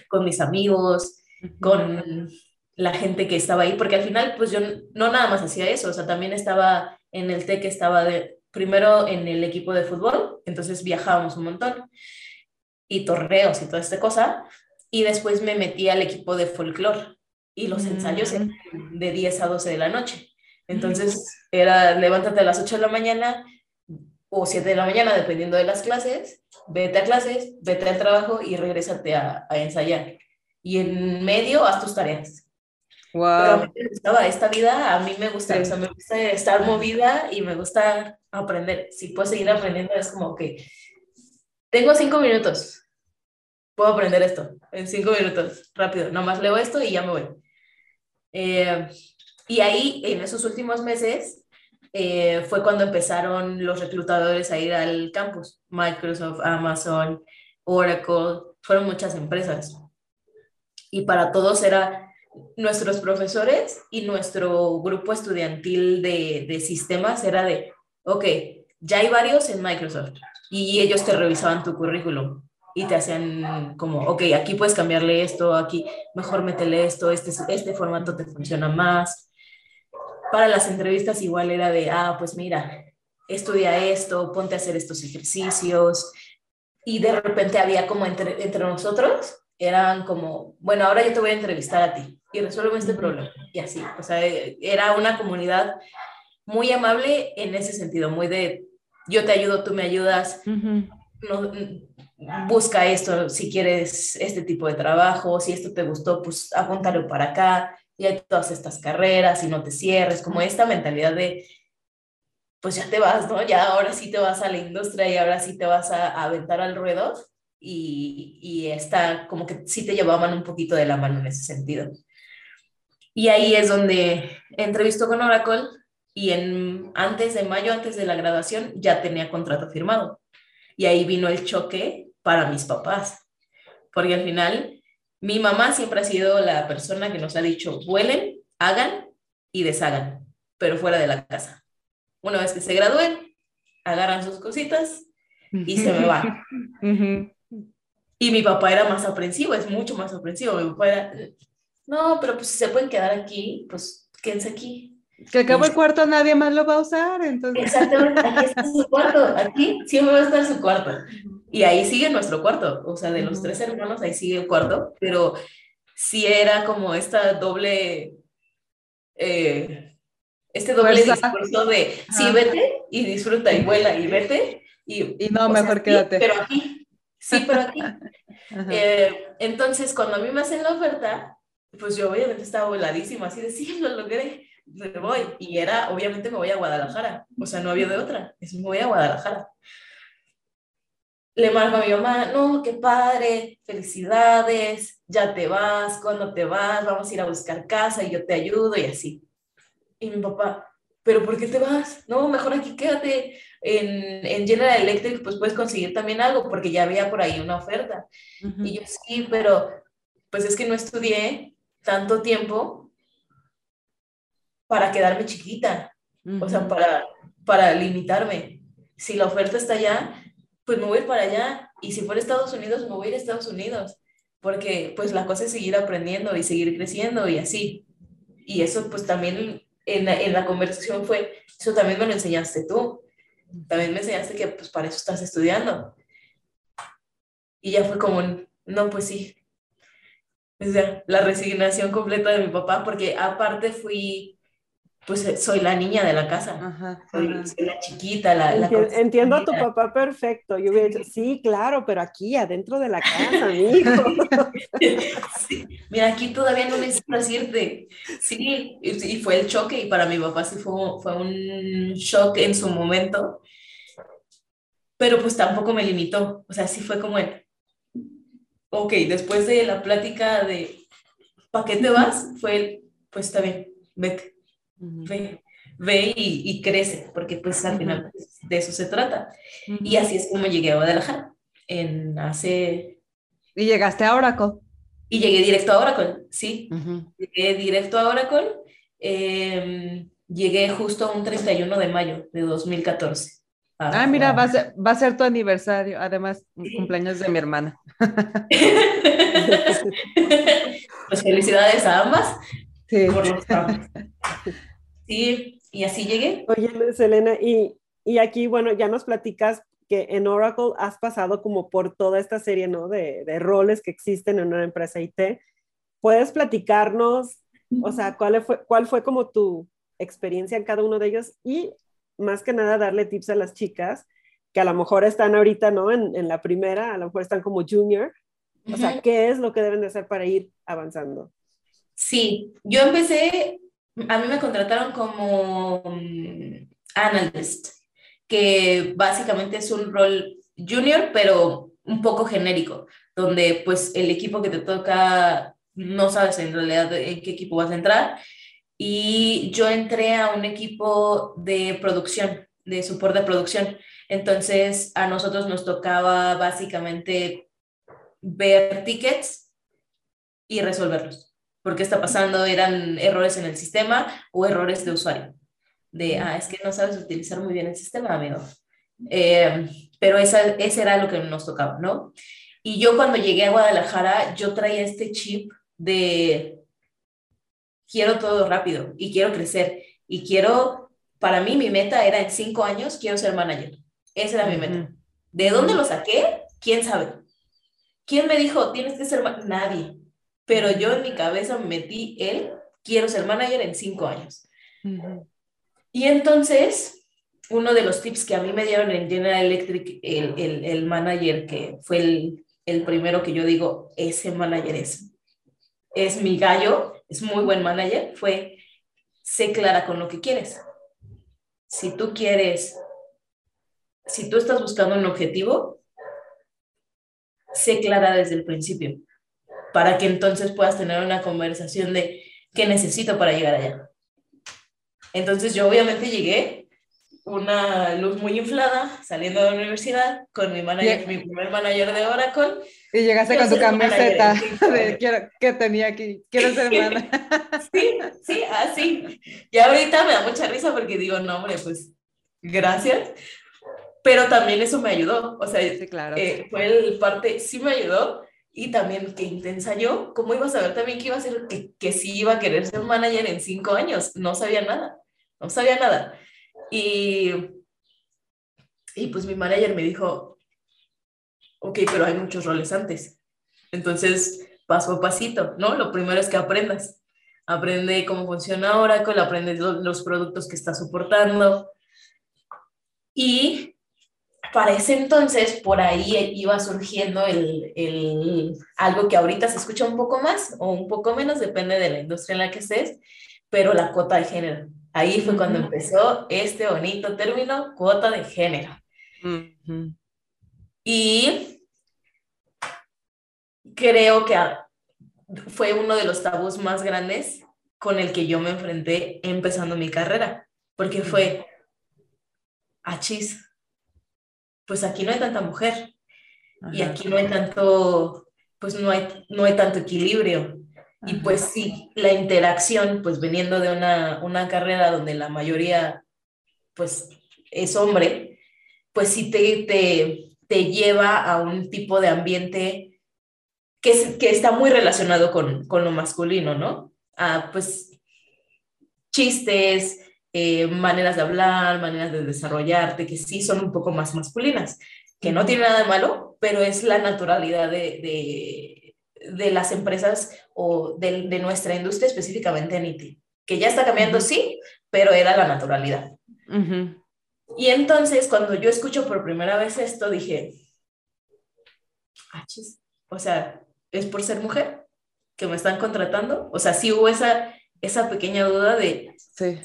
con mis amigos, con la gente que estaba ahí, porque al final, pues yo no nada más hacía eso, o sea, también estaba en el TEC, estaba de, primero en el equipo de fútbol, entonces viajábamos un montón, y torneos y toda esta cosa, y después me metí al equipo de folclore, y los ensayos eran de 10 a 12 de la noche. Entonces era levántate a las 8 de la mañana, o 7 de la mañana, dependiendo de las clases, vete a clases, vete al trabajo y regrésate a, a ensayar. Y en medio haz tus tareas. Wow. Pero a mí me gustaba esta vida, a mí me gusta, o sea, me gusta estar movida y me gusta aprender. Si puedo seguir aprendiendo, es como que tengo cinco minutos, puedo aprender esto en cinco minutos, rápido, nomás leo esto y ya me voy. Eh, y ahí, en esos últimos meses, eh, fue cuando empezaron los reclutadores a ir al campus. Microsoft, Amazon, Oracle, fueron muchas empresas. Y para todos era nuestros profesores y nuestro grupo estudiantil de, de sistemas era de, ok, ya hay varios en Microsoft y ellos te revisaban tu currículum y te hacían como, ok, aquí puedes cambiarle esto, aquí mejor métele esto, este, este formato te funciona más para las entrevistas igual era de, ah, pues mira, estudia esto, ponte a hacer estos ejercicios. Y de repente había como entre, entre nosotros, eran como, bueno, ahora yo te voy a entrevistar a ti y resuelve este problema. Y así, o sea, era una comunidad muy amable en ese sentido, muy de, yo te ayudo, tú me ayudas. no, busca esto si quieres este tipo de trabajo, si esto te gustó, pues apúntalo para acá y hay todas estas carreras y no te cierres, como esta mentalidad de, pues ya te vas, ¿no? Ya ahora sí te vas a la industria y ahora sí te vas a, aventar al ruedo y, y está como que sí te llevaban un poquito de la mano en ese sentido. Y ahí es donde entrevistó con Oracle y en, antes de mayo, antes de la graduación, ya tenía contrato firmado. Y ahí vino el choque para mis papás, porque al final mi mamá siempre ha sido la persona que nos ha dicho, vuelen, hagan y deshagan, pero fuera de la casa. Una vez que se gradúen, agarran sus cositas y se me van. Y mi papá era más aprensivo, es mucho más aprensivo. Mi papá era, no, pero pues si se pueden quedar aquí, pues quédense aquí. Que acabo el cuarto nadie más lo va a usar, entonces. Exactamente, aquí está su cuarto, aquí siempre va a estar su cuarto. Y ahí sigue nuestro cuarto, o sea, de los tres hermanos, ahí sigue el cuarto, pero sí era como esta doble, eh, este doble discurso de, sí, vete y disfruta y vuela y vete. Y, y no, mejor quédate. pero aquí, sí, pero aquí. Eh, entonces, cuando a mí me hacen la oferta, pues yo obviamente estaba voladísima, así de, sí, lo logré me voy. Y era, obviamente me voy a Guadalajara. O sea, no había de otra. Es me voy a Guadalajara. Le marco a mi mamá, no, qué padre, felicidades, ya te vas, cuando te vas, vamos a ir a buscar casa y yo te ayudo y así. Y mi papá, pero ¿por qué te vas? No, mejor aquí quédate en, en General Electric, pues puedes conseguir también algo, porque ya había por ahí una oferta. Y yo sí, pero pues es que no estudié tanto tiempo para quedarme chiquita, o sea, para, para limitarme. Si la oferta está allá, pues me voy para allá. Y si fuera Estados Unidos, me voy a ir a Estados Unidos. Porque pues la cosa es seguir aprendiendo y seguir creciendo y así. Y eso pues también en la, en la conversación fue, eso también me lo enseñaste tú. También me enseñaste que pues para eso estás estudiando. Y ya fue como, no, pues sí. O sea, la resignación completa de mi papá, porque aparte fui pues eh, soy la niña de la casa, soy, la chiquita, la... Entiendo, a tu papá perfecto, yo hubiera dicho, sí, claro, pero aquí, adentro de la casa, amigo. Mira, aquí todavía no necesito decirte, sí, y, fue el choque, y para mi papá sí fue, fue un shock en su momento, pero pues tampoco me limitó, o sea, sí fue como el, ok, después de la plática de, ¿para qué te vas? Fue el, pues está bien, vete ve, ve y, crece, porque pues al final de eso se trata. Y así es como llegué a Guadalajara, en hace... ¿Y llegaste a Oracle? Y llegué directo a Oracle, sí. Llegué directo a Oracle. Em, llegué justo un 31 de mayo de 2014. ah, mira, va a, ser, va a ser tu aniversario, además, cumpleaños de mi hermana. pues felicidades a ambas sí. por los Sí, y así llegué. Oye, Selena, y, y aquí, bueno, ya nos platicas que en Oracle has pasado como por toda esta serie, ¿no? De, de roles que existen en una empresa IT. ¿Puedes platicarnos, o sea, cuál fue, cuál fue como tu experiencia en cada uno de ellos y más que nada darle tips a las chicas que a lo mejor están ahorita, ¿no? En, en la primera, a lo mejor están como junior. O sea, ¿qué es lo que deben de hacer para ir avanzando? Sí, yo empecé a mí me contrataron como mm, analyst, que básicamente es un rol junior, pero un poco genérico, donde pues el equipo que te toca no sabes en realidad en qué equipo vas a entrar. Y yo entré a un equipo de producción, de soporte de producción. Entonces a nosotros nos tocaba básicamente ver tickets y resolverlos por qué está pasando, eran errores en el sistema o errores de usuario. De, ah, es que no sabes utilizar muy bien el sistema, amigo. Eh, pero esa, ese era lo que nos tocaba, ¿no? Y yo cuando llegué a Guadalajara, yo traía este chip de quiero todo rápido y quiero crecer y quiero, para mí mi meta era en cinco años, quiero ser manager. Esa era mi meta. ¿De dónde lo saqué? ¿Quién sabe? ¿Quién me dijo, tienes que ser Nadie pero yo en mi cabeza me metí él, quiero ser manager en cinco años. Y entonces, uno de los tips que a mí me dieron en General Electric, el, el, el manager que fue el, el, primero que yo digo, ese manager es, es mi gallo, es muy buen manager, fue, sé clara con lo que quieres. Si tú quieres, si tú estás buscando un objetivo, sé clara desde el principio para que entonces puedas tener una conversación de qué necesito para llegar allá. Entonces yo obviamente llegué una luz muy inflada saliendo de la universidad con mi manager, mi primer manager de Oracle. Y llegaste con tu camiseta de quiero, que tenía aquí, quiero ser hermana. Sí, sí, así. Y ahorita me da mucha risa porque digo, no, hombre, pues gracias. Pero también eso me ayudó. O sea, claro. Eh, fue el parte, sí me ayudó. Y también qué intensa yo, ¿cómo iba a saber también que iba a ser, que, que sí iba a querer ser manager en cinco años? No sabía nada, no sabía nada. Y, y pues mi manager me dijo, ok, pero hay muchos roles antes. Entonces, paso a pasito, ¿no? Lo primero es que aprendas. Aprende cómo funciona Oracle, aprende los, productos que está soportando. Y para ese entonces, por ahí iba surgiendo el, el, algo que ahorita se escucha un poco más o un poco menos, depende de la industria en la que estés, pero la cuota de género. Ahí fue cuando empezó este bonito término, cuota de género. Y creo que fue uno de los tabús más grandes con el que yo me enfrenté empezando mi carrera, porque fue, achis, pues aquí no hay tanta mujer y aquí no hay tanto, pues no hay, no hay tanto equilibrio. Y pues sí, la interacción, pues veniendo de una, una, carrera donde la mayoría, pues es hombre, pues sí te, te, te lleva a un tipo de ambiente que, que está muy relacionado con, con, lo masculino, ¿no? A pues chistes, eh, maneras de hablar, maneras de desarrollarte, que sí son un poco más masculinas, que no tiene nada de malo, pero es la naturalidad de, de de las empresas o de, de nuestra industria, específicamente en IT, que ya está cambiando, sí, pero era la naturalidad. Y entonces, cuando yo escucho por primera vez esto, dije, ah, o sea, ¿es por ser mujer que me están contratando? O sea, sí hubo esa, esa pequeña duda de, sí.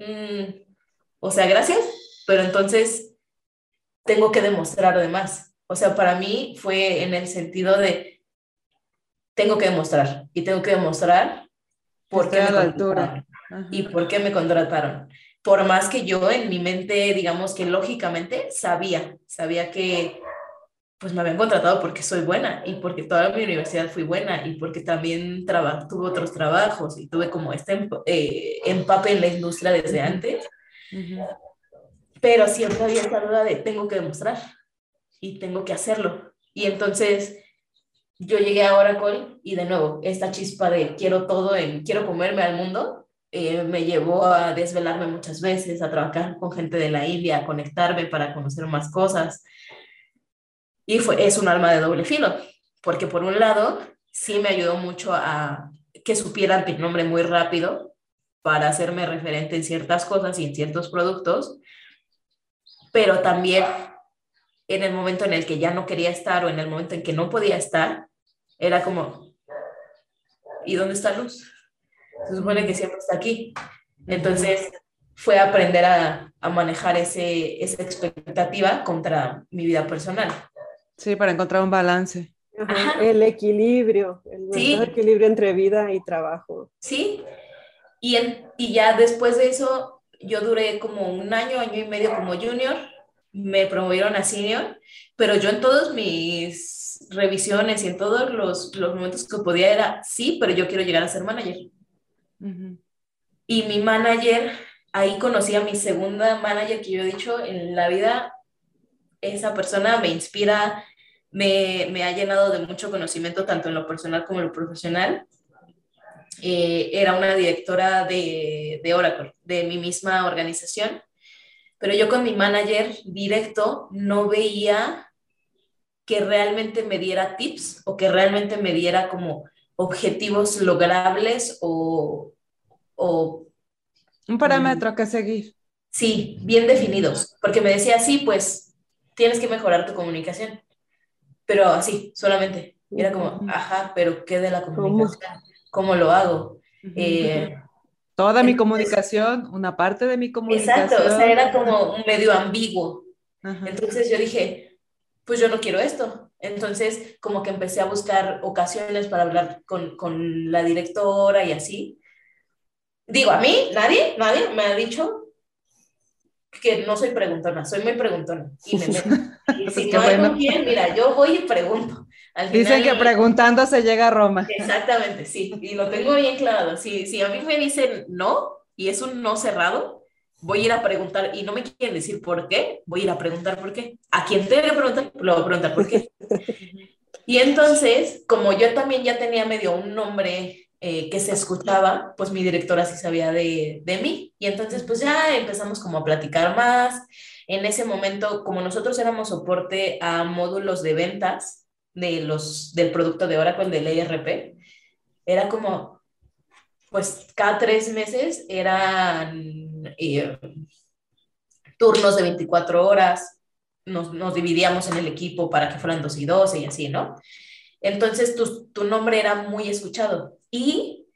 Mm, o sea, gracias, pero entonces tengo que demostrar además. O sea, para mí fue en el sentido de, tengo que demostrar y tengo que demostrar por qué me la altura. y por qué me contrataron. Por más que yo en mi mente, digamos que lógicamente sabía, sabía que pues me habían contratado porque soy buena y porque toda mi universidad fui buena y porque también tuve otros trabajos y tuve como este eh, empape en la industria desde antes. Pero siempre había esta duda de tengo que demostrar y tengo que hacerlo. Y entonces yo llegué a Oracle y de nuevo, esta chispa de quiero todo, en, quiero comerme al mundo, eh, me llevó a desvelarme muchas veces, a trabajar con gente de la India, a conectarme para conocer más cosas. Y fue, es un arma de doble filo, porque por un lado, sí me ayudó mucho a que supieran mi nombre muy rápido para hacerme referente en ciertas cosas y en ciertos productos, pero también en el momento en el que ya no quería estar o en el momento en que no podía estar, era como, ¿y dónde está Luz? Se supone que siempre está aquí. Entonces fue aprender a, a manejar ese, esa expectativa contra mi vida personal. Sí, para encontrar un balance. el equilibrio, el equilibrio entre vida y trabajo. Sí, y, y ya después de eso, yo duré como un año, año y medio como junior, me promovieron a senior, pero yo en todos mis revisiones y en todos los, los, momentos que podía era, sí, pero yo quiero llegar a ser manager. Y mi manager, ahí conocí a mi segunda manager que yo he dicho en la vida, esa persona me inspira, me, me ha llenado de mucho conocimiento, tanto en lo personal como en lo profesional. Eh, era una directora de, de Oracle, de mi misma organización, pero yo con mi manager directo no veía que realmente me diera tips o que realmente me diera como objetivos logrables o... o un parámetro que seguir. Sí, bien definidos, porque me decía, sí, pues tienes que mejorar tu comunicación, pero así, solamente. era como, ajá, pero ¿qué de la comunicación? ¿Cómo, lo hago? Eh, Toda mi comunicación, una parte de mi comunicación. Exacto, o sea, era como un medio ambiguo. Entonces yo dije, pues yo no quiero esto. Entonces, como que empecé a buscar ocasiones para hablar con, con la directora y así. Digo, a mí, nadie, nadie me ha dicho que no soy preguntona, soy muy preguntona. Y me meto. Y si no hay bien, mira, yo voy y pregunto. Dicen que preguntando se llega a Roma. Exactamente, sí. Y lo tengo bien claro. Si, si a mí me dicen no y es un no cerrado, voy a ir a preguntar y no me quieren decir por qué, voy a ir a preguntar por qué. A quien que preguntar, lo voy a preguntar por qué. y entonces, como yo también ya tenía medio un nombre eh, que se escuchaba, pues mi directora sí sabía de, de mí. Y entonces, pues ya empezamos como a platicar más. En ese momento, como nosotros éramos soporte a módulos de ventas de los, del producto de Oracle, del ERP, era como, pues cada tres meses eran eh, turnos de 24 horas, nos, nos, dividíamos en el equipo para que fueran dos y 12 y así, ¿no? Entonces tu, tu nombre era muy escuchado. Y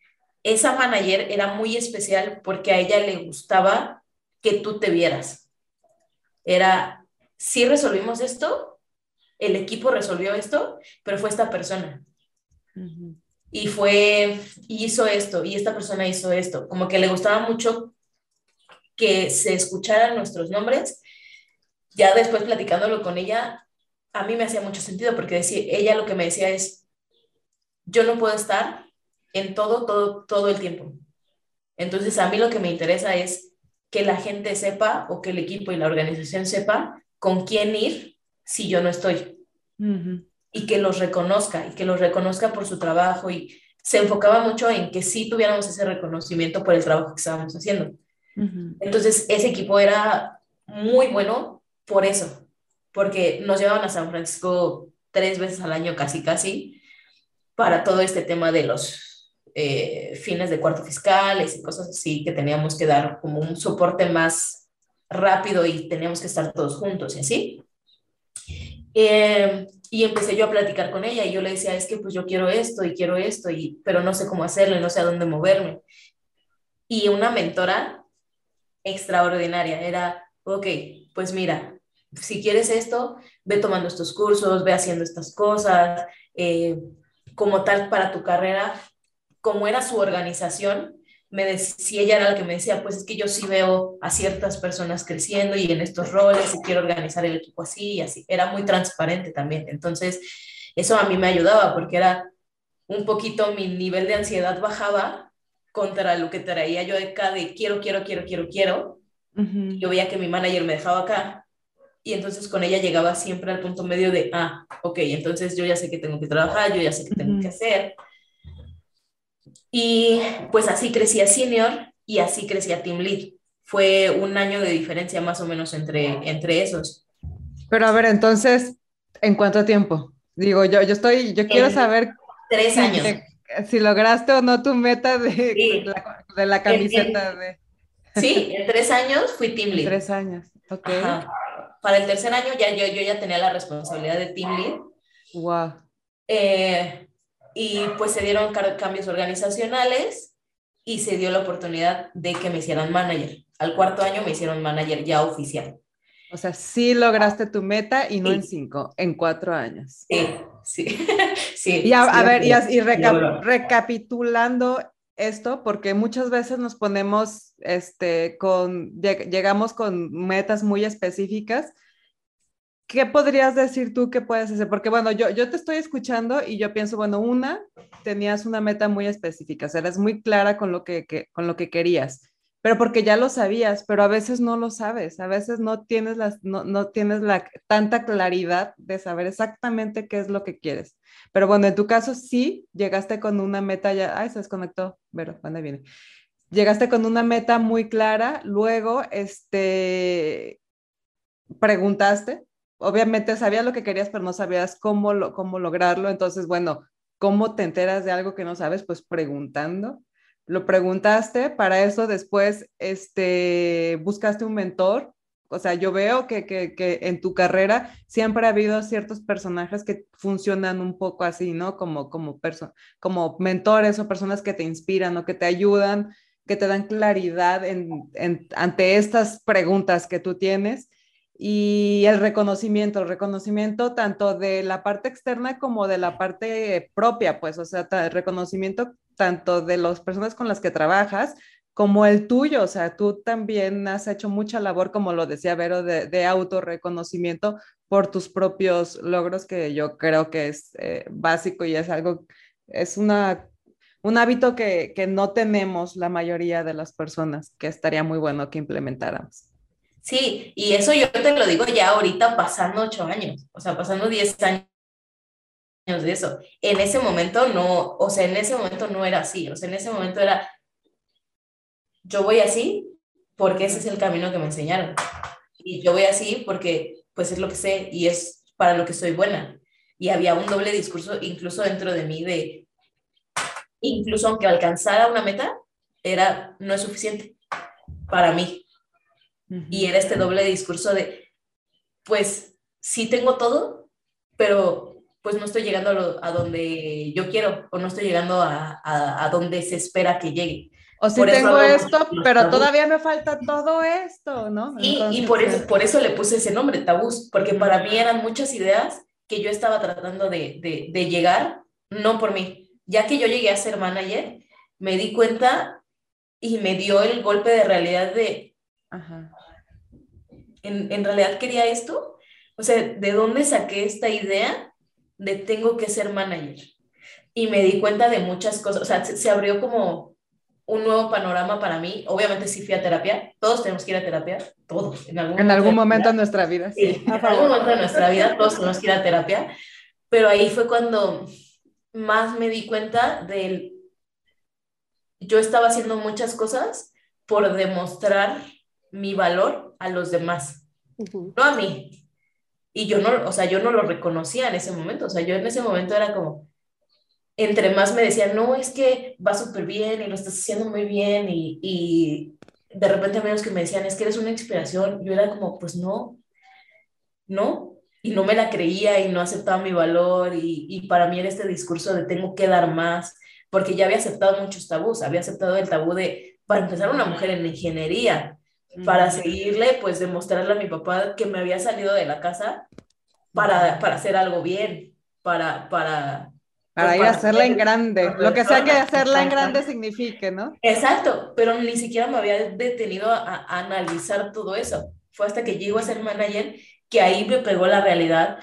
esa manager era muy especial porque a ella le gustaba que tú te vieras. Era, sí resolvimos esto, el equipo resolvió esto, pero fue esta persona. Y fue, hizo esto, y esta persona hizo esto. Como que le gustaba mucho que se escucharan nuestros nombres. Ya después platicándolo con ella, a mí me hacía mucho sentido porque decía, ella lo que me decía es, yo no puedo estar en todo, todo, todo el tiempo. Entonces, a mí lo que me interesa es que la gente sepa o que el equipo y la organización sepa con quién ir si yo no estoy. Y que los reconozca, y que los reconozca por su trabajo. Y se enfocaba mucho en que sí tuviéramos ese reconocimiento por el trabajo que estábamos haciendo. Entonces, ese equipo era muy bueno por eso, porque nos llevaban a San Francisco tres veces al año casi, casi, para todo este tema de los eh, fines de cuarto fiscales y cosas así, que teníamos que dar como un soporte más rápido y teníamos que estar todos juntos y así. Eh, y empecé yo a platicar con ella y yo le decía, es que pues yo quiero esto y quiero esto, y, pero no sé cómo hacerlo, no sé a dónde moverme. Y una mentora extraordinaria era, ok, pues mira, si quieres esto, ve tomando estos cursos, ve haciendo estas cosas, eh, como tal para tu carrera, como era su organización, me decía, si ella era la que me decía, pues es que yo sí veo a ciertas personas creciendo y en estos roles y quiero organizar el equipo así y así. Era muy transparente también. Entonces, eso a mí me ayudaba porque era un poquito mi nivel de ansiedad bajaba contra lo que traía yo de acá de quiero, quiero, quiero, quiero, quiero. Yo veía que mi manager me dejaba acá y entonces con ella llegaba siempre al punto medio de, ah, ok, entonces yo ya sé que tengo que trabajar, yo ya sé que tengo que hacer y pues así crecía senior y así crecía team lead. Fue un año de diferencia más o menos entre, entre esos. Pero a ver, entonces, ¿en cuánto tiempo? Digo, yo, yo estoy, yo quiero saber. Tres años. si lograste o no tu meta de, de la camiseta de. Sí, en tres años fui team lead. Tres años, ok. Para el tercer año ya yo, yo ya tenía la responsabilidad de team lead. Wow. Eh, y pues se dieron cambios organizacionales y se dio la oportunidad de que me hicieran manager. Al cuarto año me hicieron manager ya oficial. O sea, sí lograste tu meta y no en cinco, en cuatro años. Sí, sí. sí y a, ver, y, recapitulando esto, porque muchas veces nos ponemos, este, con, llegamos con metas muy específicas ¿qué podrías decir tú que puedes hacer? Porque bueno, yo, yo te estoy escuchando y yo pienso, bueno, una, tenías una meta muy específica, o sea, eras muy clara con lo que, con lo que querías, pero porque ya lo sabías, pero a veces no lo sabes, a veces no tienes, las, no, no tienes la, tanta claridad de saber exactamente qué es lo que quieres. Pero bueno, en tu caso sí, llegaste con una meta ya, ay, se desconectó, pero, ¿dónde viene? Llegaste con una meta muy clara, luego, este, preguntaste, obviamente sabías lo que querías, pero no sabías cómo, lo, cómo lograrlo. Entonces, bueno, ¿cómo te enteras de algo que no sabes? Pues preguntando. Lo preguntaste, para eso después este, buscaste un mentor. O sea, yo veo que, que, que en tu carrera siempre ha habido ciertos personajes que funcionan un poco así, ¿no? Como, como, como mentores o personas que te inspiran o que te ayudan, que te dan claridad en, en, ante estas preguntas que tú tienes y el reconocimiento, el reconocimiento tanto de la parte externa como de la parte propia, pues, o sea, el reconocimiento tanto de las personas con las que trabajas como el tuyo, o sea, tú también has hecho mucha labor, como lo decía Vero, de, de autorreconocimiento por tus propios logros, que yo creo que es eh, básico y es algo, es una, un hábito que, que no tenemos la mayoría de las personas, que estaría muy bueno que implementáramos. Sí, y eso yo te lo digo ya ahorita pasando ocho años, o sea, pasando diez años de eso. En ese momento no, o sea, en ese momento no era así, o sea, en ese momento era, yo voy así porque ese es el camino que me enseñaron. Y yo voy así porque pues es lo que sé y es para lo que soy buena. Y había un doble discurso incluso dentro de mí de, incluso aunque alcanzara una meta, era, no es suficiente para mí. Y era este doble discurso de, pues sí tengo todo, pero pues no estoy llegando a, donde yo quiero o no estoy llegando a, a, a donde se espera que llegue. O si tengo esto, pero todavía me falta todo esto, ¿no? Y, y por, eso, por eso le puse ese nombre, tabús, porque para mí eran muchas ideas que yo estaba tratando de, de, de, llegar, no por mí. Ya que yo llegué a ser manager, me di cuenta y me dio el golpe de realidad de, Ajá. ¿En, ¿en realidad quería esto? O sea, ¿de dónde saqué esta idea de tengo que ser manager? Y me di cuenta de muchas cosas, o sea, se, se abrió como un nuevo panorama para mí. Obviamente sí fui a terapia, todos tenemos que ir a terapia, todos. En algún, en algún momento de nuestra vida. Sí, en algún momento de nuestra vida todos tenemos que ir a terapia, pero ahí fue cuando más me di cuenta del... Yo estaba haciendo muchas cosas por demostrar mi valor a los demás, uh -huh. no a mí. Y yo no, o sea, yo no lo reconocía en ese momento, o sea, yo en ese momento era como, entre más me decían, no, es que va súper bien y lo estás haciendo muy bien y, y de repente amigos que me decían, es que eres una inspiración, yo era como, pues no, no, y no me la creía y no aceptaba mi valor y, y para mí era este discurso de tengo que dar más, porque ya había aceptado muchos tabús, había aceptado el tabú de, para empezar, una mujer en ingeniería, para seguirle, pues demostrarle a mi papá que me había salido de la casa para, para hacer algo bien, para, para, para pues ir a hacerla en grande, lo que sea que hacerla en grande signifique, ¿no? Exacto, pero ni siquiera me había detenido a, a, analizar todo eso. Fue hasta que llego a ser manager que ahí me pegó la realidad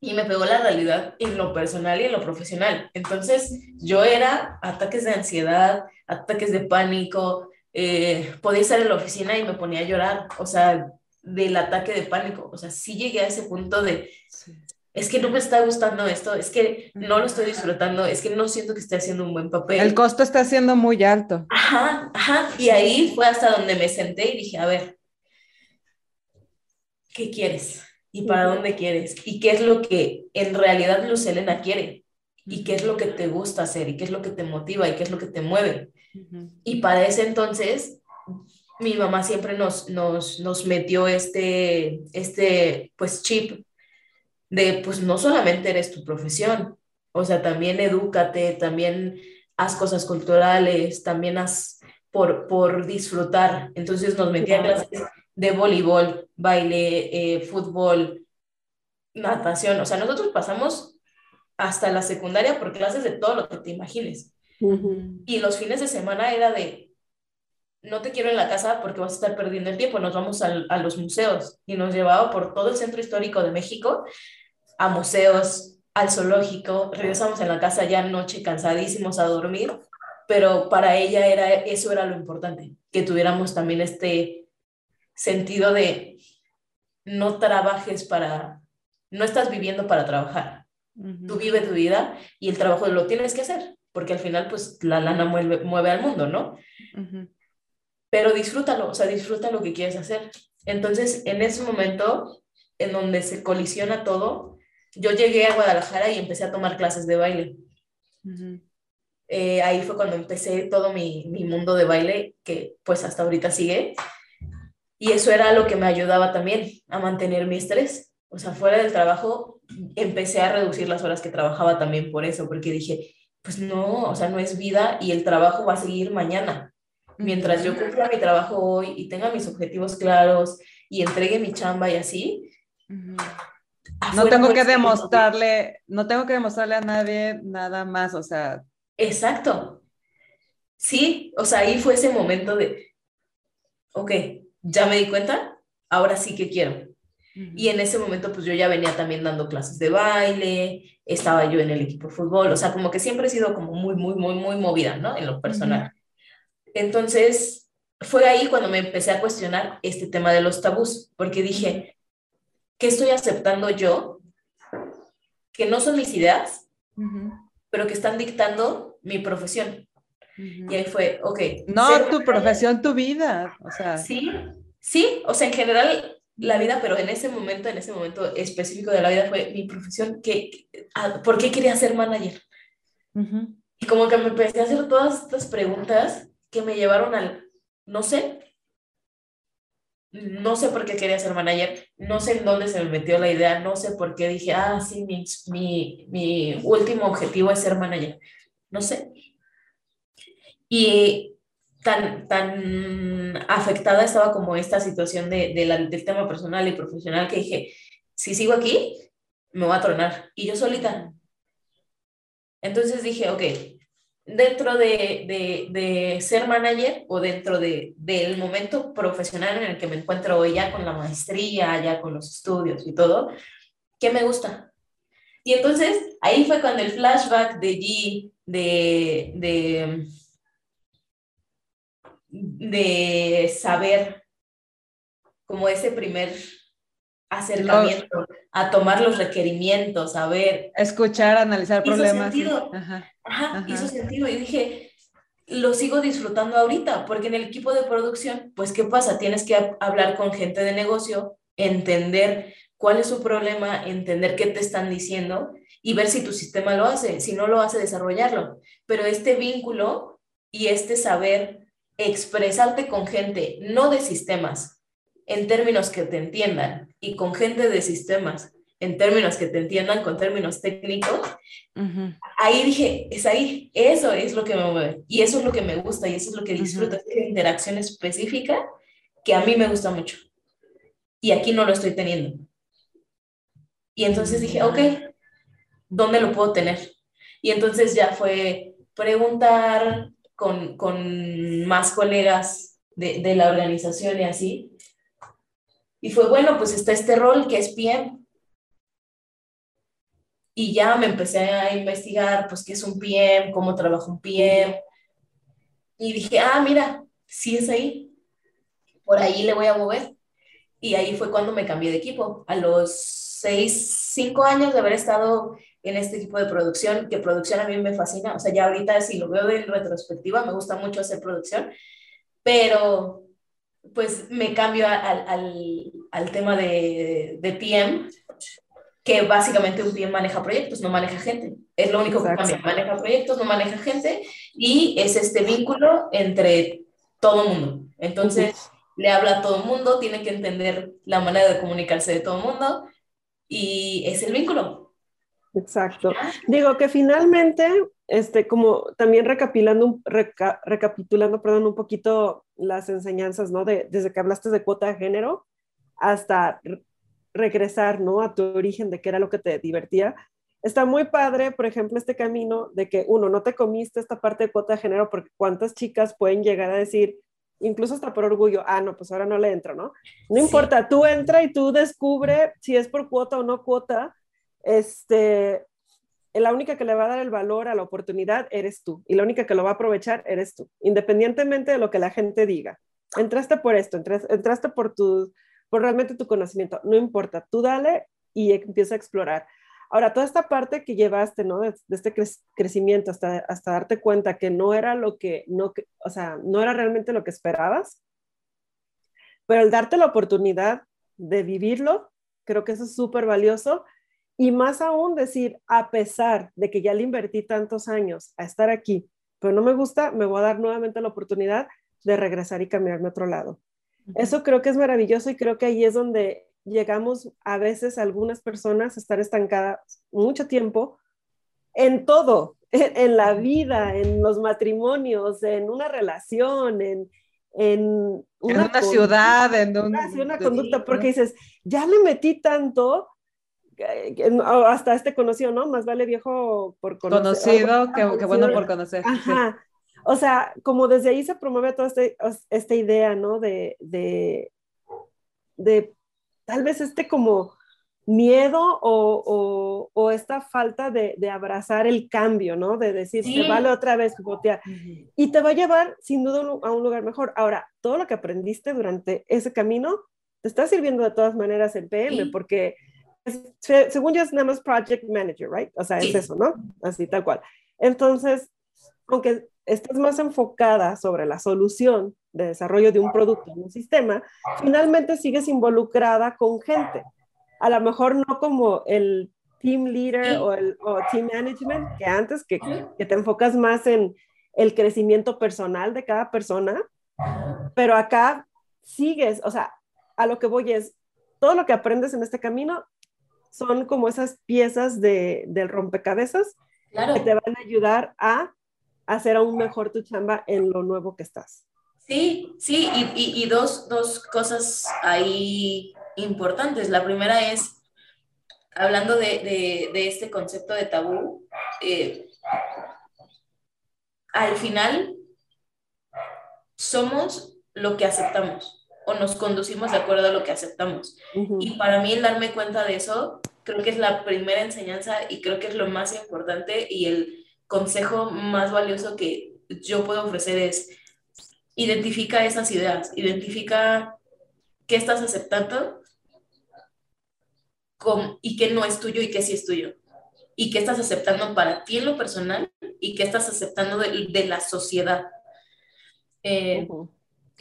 y me pegó la realidad en lo personal y en lo profesional. Entonces yo era ataques de ansiedad, ataques de pánico, eh, podía estar en la oficina y me ponía a llorar, o sea, del ataque de pánico, o sea, sí llegué a ese punto de, sí es que no me está gustando esto, es que no lo estoy disfrutando, es que no siento que esté haciendo un buen papel. El costo está siendo muy alto. Ajá, ajá. Y ahí fue hasta donde me senté y dije, a ver, ¿qué quieres? ¿Y para dónde quieres? ¿Y qué es lo que en realidad Luz Elena quiere? ¿Y qué es lo que te gusta hacer? ¿Y qué es lo que te motiva? ¿Y qué es lo que te mueve? Y para ese entonces, mi mamá siempre nos, nos, nos metió este, este, pues, chip de pues no solamente eres tu profesión, o sea, también edúcate, también haz cosas culturales, también haz por, por disfrutar. Entonces nos metía a clases de voleibol, baile, eh, fútbol, natación, o sea, nosotros pasamos hasta la secundaria por clases de todo lo que te imagines. Uh -huh. Y los fines de semana era de, no te quiero en la casa porque vas a estar perdiendo el tiempo, nos vamos a, a los museos y nos llevaba por todo el centro histórico de México a museos, al zoológico, regresamos en la casa ya noche cansadísimos a dormir, pero para ella era, eso era lo importante, que tuviéramos también este sentido de no trabajes para, no estás viviendo para trabajar, uh -huh. tú vive tu vida y el trabajo lo tienes que hacer, porque al final pues la lana mueve, mueve al mundo, ¿no? Uh -huh. Pero disfrútalo, o sea, disfruta lo que quieres hacer. Entonces, en ese momento en donde se colisiona todo, yo llegué a Guadalajara y empecé a tomar clases de baile. Uh -huh. eh, ahí fue cuando empecé todo mi, mi, mundo de baile, que pues hasta ahorita sigue. Y eso era lo que me ayudaba también a mantener mi estrés. O sea, fuera del trabajo, empecé a reducir las horas que trabajaba también por eso, porque dije, pues no, o sea, no es vida y el trabajo va a seguir mañana. Mientras yo cumpla mi trabajo hoy y tenga mis objetivos claros y entregue mi chamba y así, uh -huh no tengo que demostrarle, no tengo que demostrarle a nadie nada más, o sea. Exacto. sí, o sea, ahí fue ese momento de, ok, ya me di cuenta, ahora sí que quiero. Y en ese momento, pues yo ya venía también dando clases de baile, estaba yo en el equipo de fútbol, o sea, como que siempre he sido como muy, muy, muy, muy movida, ¿no? En lo personal. Entonces, fue ahí cuando me empecé a cuestionar este tema de los tabús, porque dije, ¿qué estoy aceptando yo? Que no son mis ideas, pero que están dictando mi profesión. Y ahí fue, ok. No, tu profesión, tu vida. O sea. Sí, sí, o sea, en general la vida, pero en ese momento, en ese momento específico de la vida fue mi profesión, que, ah, ¿por qué quería ser manager? Y como que me empecé a hacer todas estas preguntas que me llevaron al, no sé, no sé por qué quería ser manager, no sé en dónde se me metió la idea, no sé por qué dije, ah, sí, mi, mi, mi último objetivo es ser manager, no sé. Y tan, tan afectada estaba como esta situación de, de del tema personal y profesional que dije, si sigo aquí, me voy a tronar. Y yo solita. Entonces dije, ok, dentro de, de, de ser manager o dentro de, del momento profesional en el que me encuentro hoy, ya con la maestría, ya con los estudios y todo, ¿qué me gusta? Y entonces ahí fue cuando el flashback de G, de, de saber como ese primer acercamiento a tomar los requerimientos, a ver. Escuchar, analizar problemas. Sentido. Ajá, hizo sentido. Y dije, lo sigo disfrutando ahorita, porque en el equipo de producción, pues, ¿qué pasa? Tienes que hablar con gente de negocio, entender cuál es su problema, entender qué te están diciendo y ver si tu sistema lo hace. Si no lo hace, desarrollarlo. Pero este vínculo y este saber expresarte con gente, no de sistemas, en términos que te entiendan, y con gente de sistemas, en términos que te entiendan, con términos técnicos, ahí dije, es ahí, eso es lo que me mueve, y eso es lo que me gusta, y eso es lo que disfruto, es la interacción específica que a mí me gusta mucho. Y aquí no lo estoy teniendo. Y entonces dije, ok, ¿dónde lo puedo tener? Y entonces ya fue preguntar, con, con más colegas de, de, la organización y así. Y fue, bueno, pues está este rol que es PM. Y ya me empecé a investigar, pues, qué es un PM, cómo trabaja un PM. Y dije, ah, mira, sí es ahí. Por ahí le voy a mover. Y ahí fue cuando me cambié de equipo. A los seis, cinco años de haber estado en este tipo de producción, que producción a mí me fascina, o sea, ya ahorita si lo veo de retrospectiva, me gusta mucho hacer producción, pero pues me cambio al, al, al tema de, de, PM, que básicamente un PM maneja proyectos, no maneja gente. Es lo único que cambia. Maneja proyectos, no maneja gente y es este vínculo entre todo el mundo. Entonces, le habla a todo el mundo, tiene que entender la manera de comunicarse de todo el mundo y es el vínculo. Exacto. Digo que finalmente, este, como también recapitulando, recapitulando perdón, un poquito las enseñanzas, ¿no? De, desde que hablaste de cuota de género hasta regresar, ¿no? A tu origen de qué era lo que te divertía. Está muy padre, por ejemplo, este camino de que, uno, no te comiste esta parte de cuota de género porque cuántas chicas pueden llegar a decir, incluso hasta por orgullo, ah, no, pues ahora no le entro, ¿no? No importa, tú entra y tú descubre si es por cuota o no cuota, este, la única que le va a dar el valor a la oportunidad eres tú y la única que lo va a aprovechar eres tú, independientemente de lo que la gente diga. Entraste por esto, entraste, por, tu, por realmente tu conocimiento, no importa, tú dale y empieza a explorar. Ahora, toda esta parte que llevaste, ¿no? De, este crecimiento hasta, hasta darte cuenta que no era lo que, no, o sea, no era realmente lo que esperabas, pero el darte la oportunidad de vivirlo, creo que eso es súper valioso y más aún decir, a pesar de que ya le invertí tantos años a estar aquí, pero no me gusta, me voy a dar nuevamente la oportunidad de regresar y cambiarme a otro lado. Eso creo que es maravilloso y creo que ahí es donde llegamos a veces algunas personas a estar estancadas mucho tiempo en todo, en, la vida, en los matrimonios, en una relación, en, en una, ciudad, en una conducta, porque dices, ya le metí tanto hasta este conocido, ¿no? Más vale viejo por conocer. Conocido que, bueno por conocer. Ajá. o sea, como desde ahí se promueve toda este, esta idea, ¿no? De, de, de tal vez este como miedo o, o, o esta falta de, de, abrazar el cambio, ¿no? De decir, sí. se vale otra vez. Uh -huh. Y te va a llevar sin duda a un lugar mejor. Ahora, todo lo que aprendiste durante ese camino te está sirviendo de todas maneras en PM, sí. porque según yo es nada más project manager, right? O sea, sí. es eso, ¿no? Así, tal cual. Entonces, aunque estés más enfocada sobre la solución de desarrollo de un producto, un sistema, finalmente sigues involucrada con gente a lo mejor no como el team leader o el o team management que antes, que, que, te enfocas más en el crecimiento personal de cada persona, pero acá sigues, o sea, a lo que voy es, todo lo que aprendes en este camino son como esas piezas de, del rompecabezas claro. que te van a ayudar a hacer aún mejor tu chamba en lo nuevo que estás. Sí, sí, y, y, y dos, dos cosas ahí importantes. La primera es, hablando de, de, de este concepto de tabú, eh, al final somos lo que aceptamos o nos conducimos de acuerdo a lo que aceptamos. Uh -huh. Y para mí el darme cuenta de eso, creo que es la primera enseñanza y creo que es lo más importante y el consejo más valioso que yo puedo ofrecer es identifica esas ideas, identifica qué estás aceptando con, y qué no es tuyo y qué sí es tuyo. Y qué estás aceptando para ti en lo personal y qué estás aceptando de, de la sociedad. Eh, uh -huh.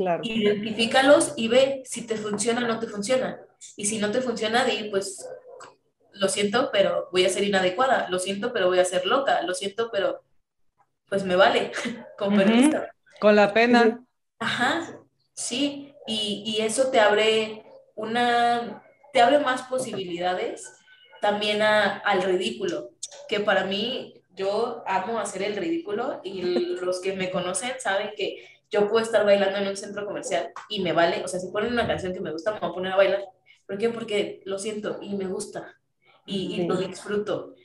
Claro. Identifícalos y ve si te funciona o no te funciona. Y si no te funciona, di, pues lo siento, pero voy a ser inadecuada. Lo siento, pero voy a ser loca. Lo siento, pero pues me vale. Con permiso. Uh -huh. Con la pena. Ajá, sí. Y, y eso te abre una te abre más posibilidades también a, al ridículo, que para mí yo amo hacer el ridículo y los que me conocen saben que yo puedo estar bailando en un centro comercial y me vale, o sea, si ponen una canción que me gusta, me voy a poner a bailar. ¿Por qué? Porque lo siento y me gusta y, sí. y lo disfruto.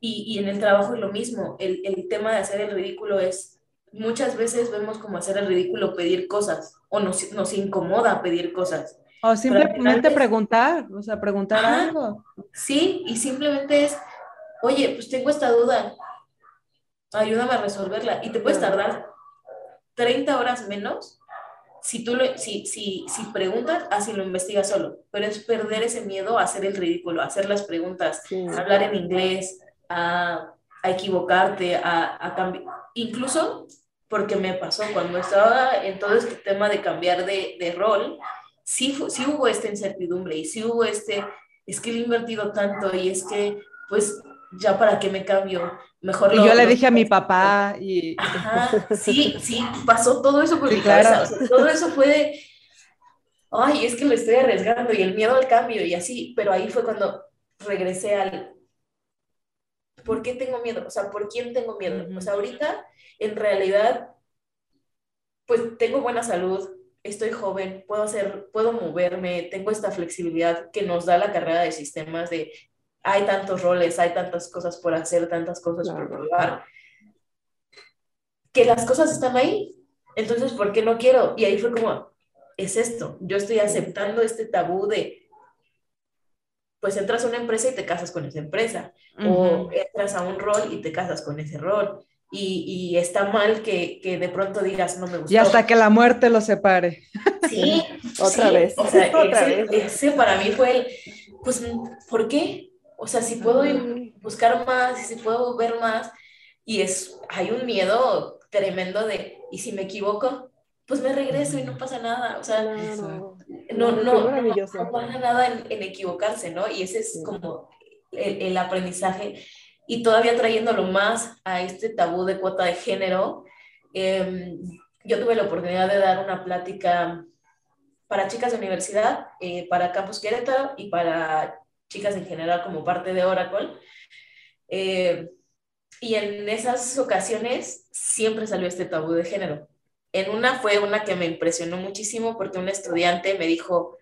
Y, y, en el trabajo es lo mismo, el, el tema de hacer el ridículo es, muchas veces vemos como hacer el ridículo pedir cosas o nos, nos incomoda pedir cosas o simplemente preguntar, o sea, preguntar Ajá, algo. Sí, y simplemente es, oye, pues tengo esta duda, ayúdame a resolverla. Y te puedes tardar 30 horas menos si tú lo, si, si, si preguntas, así lo investigas solo. Pero es perder ese miedo a hacer el ridículo, a hacer las preguntas, sí. a hablar en inglés, a, a equivocarte, a, a cambiar. Incluso porque me pasó cuando estaba en todo este tema de cambiar de, de rol, sí, sí hubo esta incertidumbre y sí hubo este, es que le he invertido tanto y es que, pues, ya para qué me cambio, mejor Y lo, yo le lo, dije a mi papá y... Ajá, sí, sí, pasó todo eso por sí, mi claro. cabeza, o sea, todo eso fue de, ay, es que lo estoy arriesgando y el miedo al cambio y así, pero ahí fue cuando regresé al, ¿por qué tengo miedo? O sea, ¿por quién tengo miedo? O sea, ahorita, en realidad, pues tengo buena salud, estoy joven, puedo hacer, puedo moverme, tengo esta flexibilidad que nos da la carrera de sistemas de hay tantos roles, hay tantas cosas por hacer, tantas cosas claro. por probar, que las cosas están ahí. Entonces, ¿por qué no quiero? Y ahí fue como, es esto, yo estoy aceptando este tabú de, pues entras a una empresa y te casas con esa empresa, uh -huh. o entras a un rol y te casas con ese rol, y, y, está mal que, que, de pronto digas no me gusta. Y hasta que la muerte lo separe. Sí, otra sí, vez. O sea, otra ese, vez. ese, para mí fue el, pues, ¿por qué? O sea, si puedo ir buscar más, si puedo ver más, y es, hay un miedo tremendo de, ¿y si me equivoco? Pues me regreso y no pasa nada. O sea, no, no, no, no, no pasa nada en, en, equivocarse, ¿no? Y ese es como el, el aprendizaje y todavía trayéndolo más a este tabú de cuota de género, eh, yo tuve la oportunidad de dar una plática para chicas de universidad, eh, para Campus Querétaro y para chicas en general como parte de Oracle. Eh, y en esas ocasiones siempre salió este tabú de género. En una fue una que me impresionó muchísimo porque un estudiante me dijo,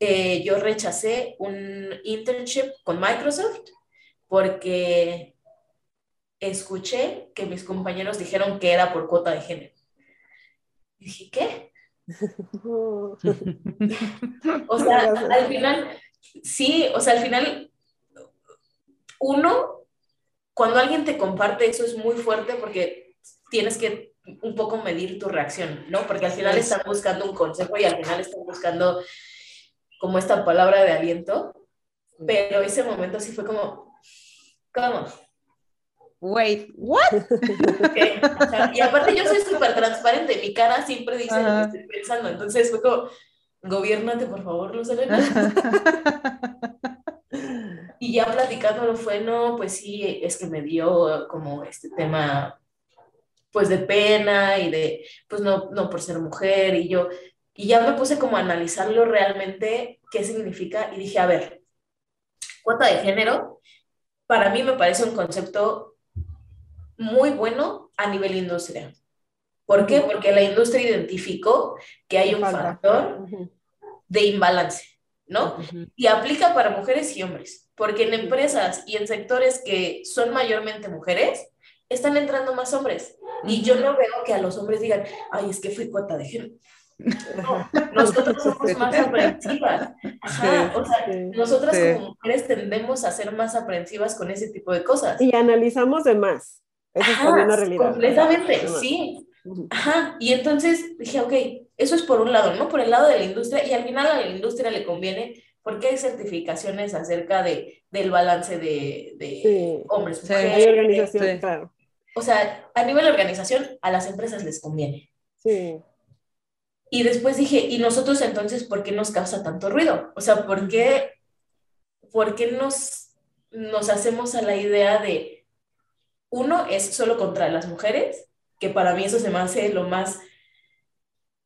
eh, yo rechacé un internship con Microsoft porque escuché que mis compañeros dijeron que era por cuota de género. Y dije, ¿qué? o sea, al final, sí, o sea, al final, uno, cuando alguien te comparte eso es muy fuerte porque tienes que un poco medir tu reacción, ¿no? Porque al final están buscando un consejo y al final están buscando como esta palabra de aliento, pero ese momento sí fue como, ¿cómo? Wait, what? y aparte yo soy súper transparente, mi cara siempre dice lo que estoy pensando, entonces fue como, gobiernate por favor, Luz y ya platicándolo fue, no, pues sí, es que me dio como este tema, pues de pena y de, pues no, no por ser mujer. Y yo, y ya me puse como a analizarlo realmente, qué significa, y dije, a ver, cuota de género, para mí me parece un concepto muy bueno a nivel industria. ¿Por qué? Porque la industria identificó que hay un factor de imbalance, ¿no? Y aplica para mujeres y hombres, porque en empresas y en sectores que son mayormente mujeres, están entrando más hombres. Y yo no veo que a los hombres digan, ay, es que fui cuota de género. No, nosotros somos más aprensivas. o sea, nosotras como mujeres tendemos a ser más aprensivas con ese tipo de cosas. Y analizamos de más. Eso es una realidad. Completamente, sí. Ajá. Y entonces dije, ok, eso es por un lado, ¿no? Por el lado de la industria, y al final a la industria le conviene porque hay certificaciones acerca de, del balance de, de hombres sí. Hay organización, claro. O sea, a nivel de organización, a las empresas les conviene. Sí. Y después dije, ¿y nosotros entonces por qué nos causa tanto ruido? O sea, ¿por qué, por qué nos, nos hacemos a la idea de uno es solo contra las mujeres, que para mí eso se me hace lo más,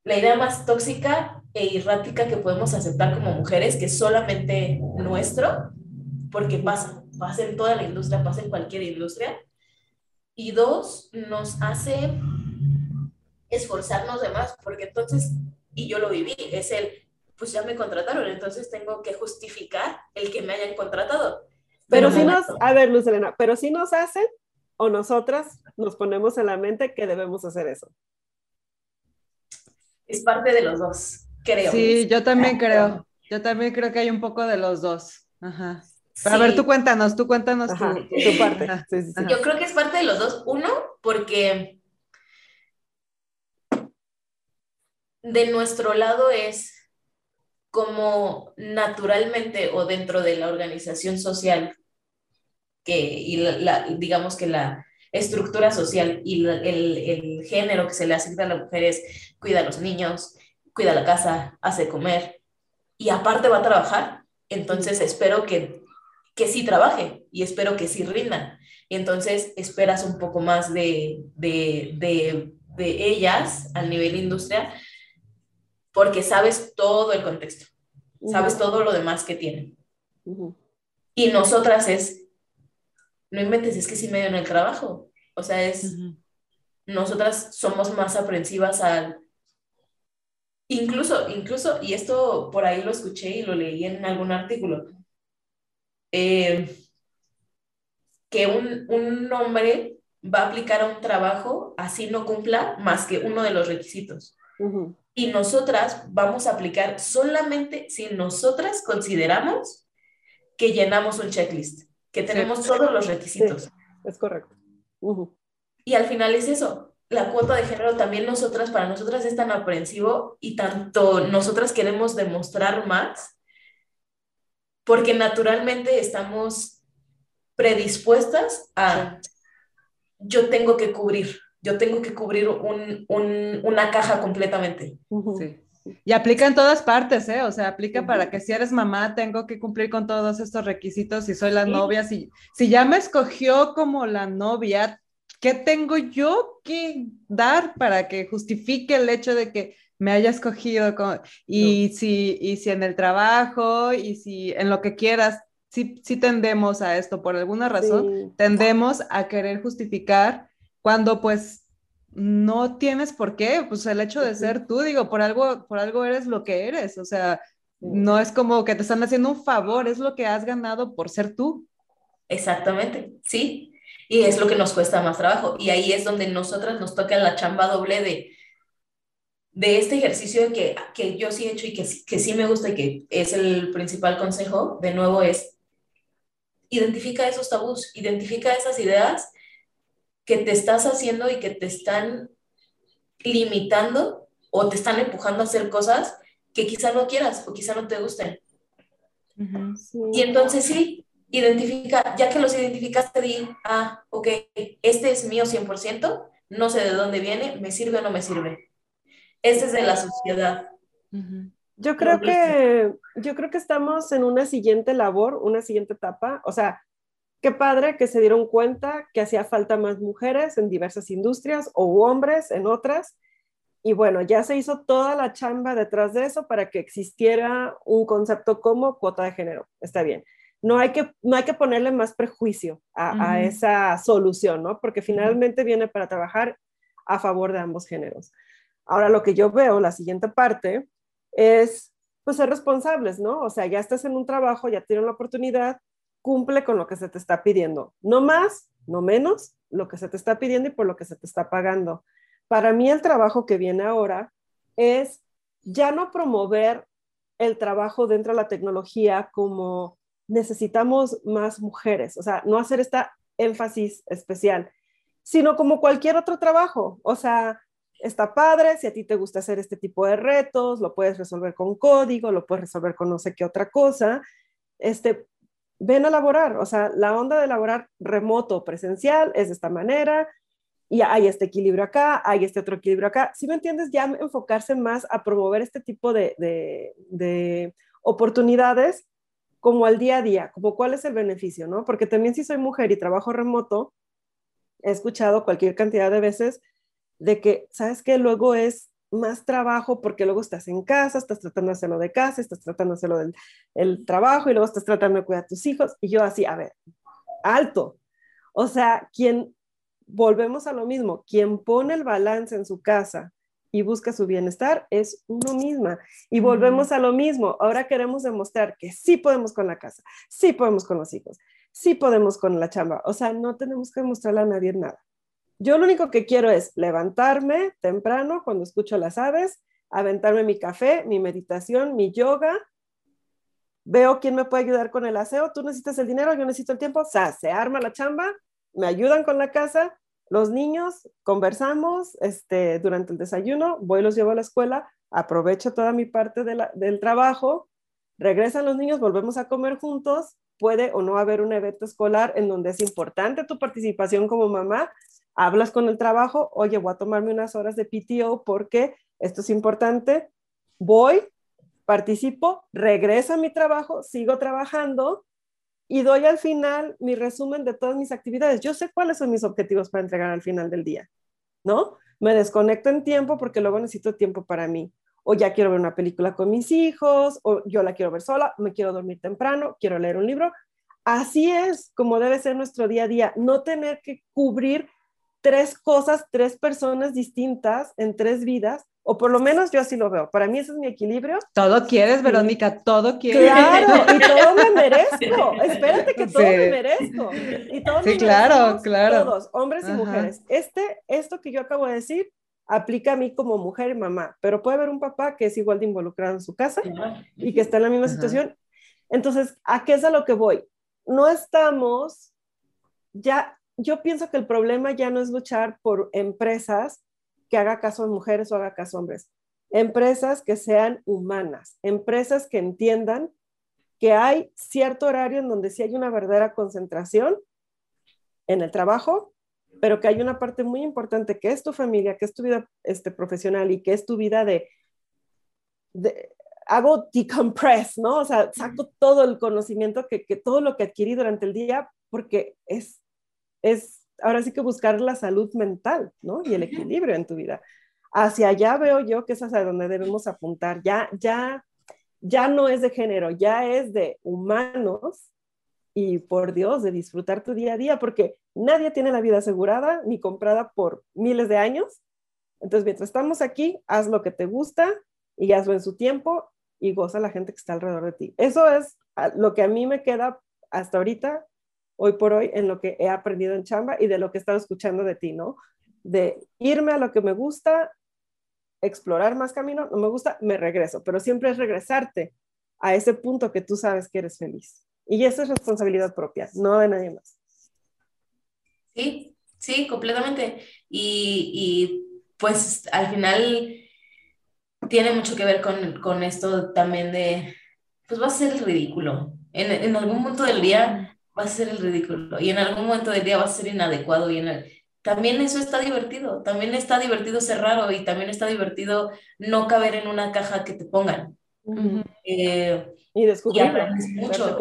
la idea más tóxica e errática que podemos aceptar como mujeres, que es solamente nuestro, porque pasa, pasa en toda la industria, pasa en cualquier industria. Y dos, nos hace esforzarnos de más, porque entonces, y yo lo viví, es el, pues ya me contrataron, entonces tengo que justificar el que me hayan contratado. Pero, si nos, a ver, Luz Elena, pero si nos hacen o nosotras nos ponemos en la mente que debemos hacer eso. Es parte de los dos, creo. Sí, yo también creo. Yo también creo que hay un poco de los dos. Ajá. a ver, tú cuéntanos, tú cuéntanos tu, parte. yo creo que es parte de los dos. Uno, porque de nuestro lado es como naturalmente o dentro de la organización social que, y la, digamos que la estructura social y el, el, género que se le asigna a la mujer es cuida a los niños, cuida la casa, hace comer y aparte va a trabajar, entonces espero que, que sí trabaje y espero que sí rindan. Y entonces esperas un poco más de, de, de, de ellas al nivel industria porque sabes todo el contexto, sabes todo lo demás que tienen. Y nosotras es no inventes, es que sí me dio en el trabajo. O sea, es, nosotras somos más aprensivas al, incluso, incluso, y esto por ahí lo escuché y lo leí en algún artículo, eh, que un, un hombre va a aplicar a un trabajo así no cumpla más que uno de los requisitos. Y nosotras vamos a aplicar solamente si nosotras consideramos que llenamos un checklist que tenemos todos los requisitos. es correcto. Y al final es eso, la cuota de género también nosotras, para nosotras es tan aprensivo y tanto nosotras queremos demostrar más, porque naturalmente estamos predispuestas a, yo tengo que cubrir, yo tengo que cubrir un, un, una caja completamente. Sí. Y aplica en todas partes, ¿eh? O sea, aplica para que si eres mamá, tengo que cumplir con todos estos requisitos, si soy la novia, si, si ya me escogió como la novia, ¿qué tengo yo que dar para que justifique el hecho de que me haya escogido? y, si, y si en el trabajo, y si en lo que quieras, sí, sí tendemos a esto, por alguna razón, tendemos a querer justificar cuando pues no tienes por qué, pues el hecho de ser tú, digo, por algo, por algo eres lo que eres, o sea, no es como que te están haciendo un favor, es lo que has ganado por ser tú. Exactamente, sí. Y es lo que nos cuesta más trabajo. Y ahí es donde nosotras nos toca la chamba doble de, de este ejercicio que, que yo sí he hecho y que, que sí me gusta y que es el principal consejo, de nuevo, es identifica esos tabús, identifica esas ideas que te estás haciendo y que te están limitando o te están empujando a hacer cosas que quizá no quieras o quizá no te gusten. Y entonces sí, identifica, ya que los identificaste, di, ah, ok, este es mío 100%, no sé de dónde viene, me sirve o no me sirve. Este es de la sociedad. Yo creo que, yo creo que estamos en una siguiente labor, una siguiente etapa. O sea, qué padre que se dieron cuenta que hacía falta más mujeres en diversas industrias o hombres en otras. Y bueno, ya se hizo toda la chamba detrás de eso para que existiera un concepto como cuota de género. Está bien no hay que, no hay que ponerle más prejuicio a, esa solución, ¿no? Porque finalmente viene para trabajar a favor de ambos géneros. Ahora lo que yo veo, la siguiente parte, es pues ser responsables, ¿no? O sea, ya estás en un trabajo, ya tienes la oportunidad, cumple con lo que se te está pidiendo. No más, no menos, lo que se te está pidiendo y por lo que se te está pagando. Para mí el trabajo que viene ahora es ya no promover el trabajo dentro de la tecnología como necesitamos más mujeres, o sea, no hacer esta énfasis especial, sino como cualquier otro trabajo, o sea, está padre, si a ti te gusta hacer este tipo de retos, lo puedes resolver con código, lo puedes resolver con no sé qué otra cosa, este, ven a laborar, o sea, la onda de laborar remoto, presencial, es de esta manera, y hay este equilibrio acá, hay este otro equilibrio acá. Si me entiendes, ya enfocarse más a promover este tipo de, de, de oportunidades como al día a día, como cuál es el beneficio, ¿no? Porque también si soy mujer y trabajo remoto, he escuchado cualquier cantidad de veces de que, ¿sabes qué? Luego es más trabajo porque luego estás en casa, estás tratando de hacerlo de casa, estás tratando de hacerlo del el trabajo y luego estás tratando de cuidar a tus hijos. Y yo así, a ver, alto. O sea, quien, volvemos a lo mismo, quien pone el balance en su casa y busca su bienestar es uno misma. Y volvemos a lo mismo. Ahora queremos demostrar que sí podemos con la casa, sí podemos con los hijos, sí podemos con la chamba. O sea, no tenemos que demostrarle a nadie nada. Yo lo único que quiero es levantarme temprano cuando escucho las aves, aventarme mi café, mi meditación, mi yoga. Veo quién me puede ayudar con el aseo. Tú necesitas el dinero, yo necesito el tiempo. O sea, se arma la chamba, me ayudan con la casa los niños, conversamos este, durante el desayuno, voy los llevo a la escuela, aprovecho toda mi parte del trabajo, regresan los niños, volvemos a comer juntos, puede o no haber un evento escolar en donde es importante tu participación como mamá, hablas con el trabajo, oye, voy a tomarme unas horas de PTO porque esto es importante, voy, participo, regreso a mi trabajo, sigo trabajando y doy al final mi resumen de todas mis actividades. Yo sé cuáles son mis objetivos para entregar al final del día, ¿no? Me desconecto en tiempo porque luego necesito tiempo para mí. O ya quiero ver una película con mis hijos, o yo la quiero ver sola, me quiero dormir temprano, quiero leer un libro. Así es como debe ser nuestro día a día, no tener que cubrir tres cosas, tres personas distintas en tres vidas, o por lo menos yo así lo veo. Para mí ese es mi equilibrio. Todo quieres, Verónica, todo quieres. Claro, y todo me merezco. Espérate que todo me merezco. Y todos sí, claro, claro. Todos, hombres y mujeres. Este, esto que yo acabo de decir, aplica a mí como mujer y mamá, pero puede haber un papá que es igual de involucrado en su casa y que está en la misma situación. Entonces, ¿a qué es a lo que voy? No estamos, ya, yo pienso que el problema ya no es luchar por empresas que haga caso a mujeres o haga caso a hombres. Empresas que sean humanas, empresas que entiendan que hay cierto horario en donde sí hay una verdadera concentración en el trabajo, pero que hay una parte muy importante que es tu familia, que es tu vida este, profesional y que es tu vida de, de hago decompress, ¿no? O sea, saco todo el conocimiento, que, que todo lo que adquirí durante el día, porque es, es ahora sí que buscar la salud mental, ¿no? Y el equilibrio en tu vida. Hacia allá veo yo que es hacia donde debemos apuntar. Ya, ya, ya no es de género, ya es de humanos y por Dios, de disfrutar tu día a día, porque nadie tiene la vida asegurada ni comprada por miles de años. Entonces, mientras estamos aquí, haz lo que te gusta y hazlo en su tiempo y goza la gente que está alrededor de ti. Eso es lo que a mí me queda hasta ahorita hoy por hoy en lo que he aprendido en chamba y de lo que he estado escuchando de ti, ¿no? De irme a lo que me gusta, explorar más camino, no me gusta, me regreso, pero siempre es regresarte a ese punto que tú sabes que eres feliz. Y esa es responsabilidad propia, no de nadie más. Sí, sí, completamente. Y, y pues al final tiene mucho que ver con, con, esto también de, pues vas a ser ridículo. En, en, algún momento del día vas a ser el ridículo y en algún momento del día vas a ser inadecuado y en también eso está divertido, también está divertido ser raro y también está divertido no caber en una caja que te pongan. Eh, y descubrirlo. mucho.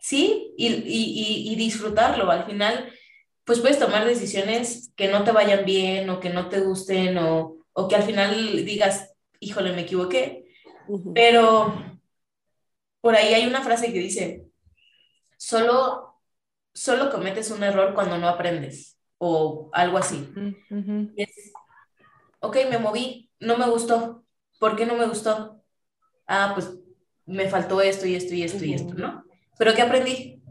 sí, y, y, y, disfrutarlo. Al final, pues puedes tomar decisiones que no te vayan bien o que no te gusten o, o que al final digas, híjole, me equivoqué. Pero por ahí hay una frase que dice, solo, solo cometes un error cuando no aprendes o algo así. ok, me moví, no me gustó. ¿Por qué no me gustó? Ah, pues me faltó esto y esto y esto y esto, ¿no? Pero ¿qué aprendí?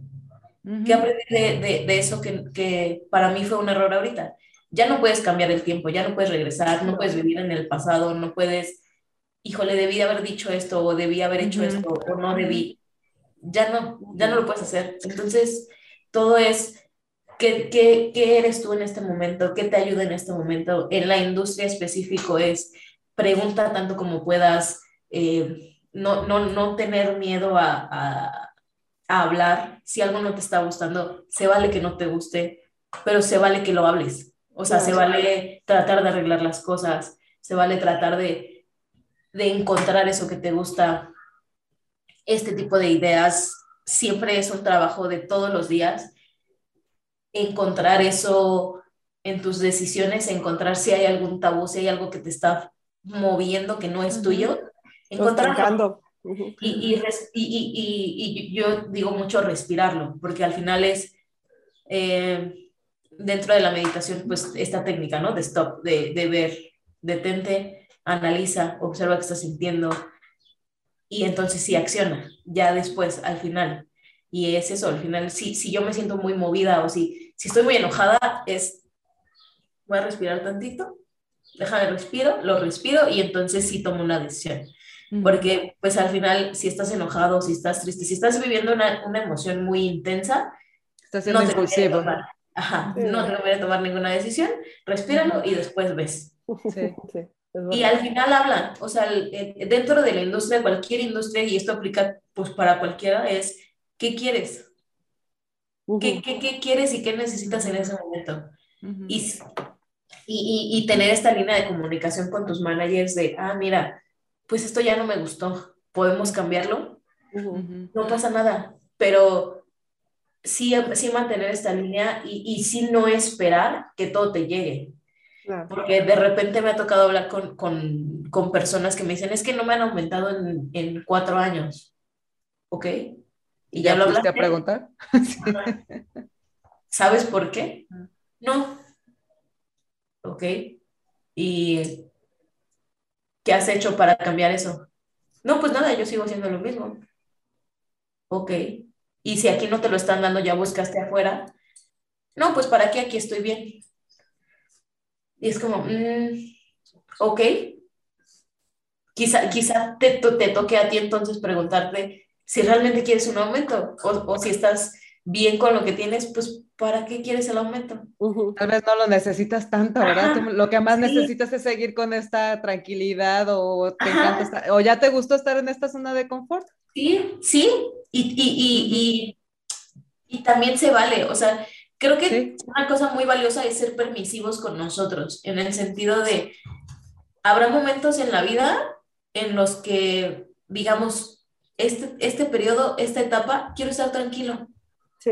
¿Qué aprendí de, de, de eso que, que, para mí fue un error ahorita? Ya no puedes cambiar el tiempo, ya no puedes regresar, no puedes vivir en el pasado, no puedes, híjole, debí haber dicho esto o debí haber hecho esto o no debí. Ya no, ya no lo puedes hacer. Entonces, todo es ¿Qué, qué, qué eres tú en este momento? ¿Qué te ayuda en este momento? En la industria específico es pregunta tanto como puedas, eh, no, no, no tener miedo a, a, hablar. Si algo no te está gustando, se vale que no te guste, pero se vale que lo hables. O sea, se vale tratar de arreglar las cosas, se vale tratar de, de encontrar eso que te gusta. Este tipo de ideas siempre es un trabajo de todos los días encontrar eso en tus decisiones, encontrar si hay algún tabú, si hay algo que te está moviendo que no es tuyo, encontrarlo. Y, y, y, y, yo digo mucho respirarlo, porque al final es, eh, dentro de la meditación, pues esta técnica, ¿no? De stop, de, de ver, detente, analiza, observa qué estás sintiendo y entonces sí acciona, ya después, al final. Y es eso, al final, si, si yo me siento muy movida o si si estoy muy enojada, es, voy a respirar tantito, déjame respiro, lo respiro y entonces sí tomo una decisión. Porque pues al final, si estás enojado, si estás triste, si estás viviendo una, una emoción muy intensa, estás siendo no impulsivo. Ajá, no te voy a tomar ninguna decisión, respíralo y después ves. Sí, sí. Y al final hablan, o sea, dentro de la industria, cualquier industria, y esto aplica pues para cualquiera, es, ¿qué quieres? ¿Qué, qué, qué quieres y qué necesitas en ese momento? y, y, y, tener esta línea de comunicación con tus managers de, ah, mira, pues esto ya no me gustó, ¿podemos cambiarlo? No pasa nada, pero sí, sí mantener esta línea y, y sí no esperar que todo te llegue. Porque de repente me ha tocado hablar con, con, con, personas que me dicen, es que no me han aumentado en, en cuatro años. ¿Ok? ¿Y ya, lo hablaste? a preguntar? ¿Sabes por qué? No. Ok. ¿Y qué has hecho para cambiar eso? No, pues nada, yo sigo haciendo lo mismo. Ok. Y si aquí no te lo están dando, ya buscaste afuera. No, pues para qué aquí estoy bien. Y es como, mm, ok. Quizá, quizá te, te toque a ti entonces preguntarte si realmente quieres un aumento o, o, si estás bien con lo que tienes, pues ¿para qué quieres el aumento? Tal vez no lo necesitas tanto, ¿verdad? lo que más necesitas es seguir con esta tranquilidad o, te encanta o ya te gustó estar en esta zona de confort. Sí, sí, y, y, y, y también se vale, o sea, creo que una cosa muy valiosa es ser permisivos con nosotros, en el sentido de, habrá momentos en la vida en los que, digamos, este, este periodo, esta etapa, quiero estar tranquilo. Sí.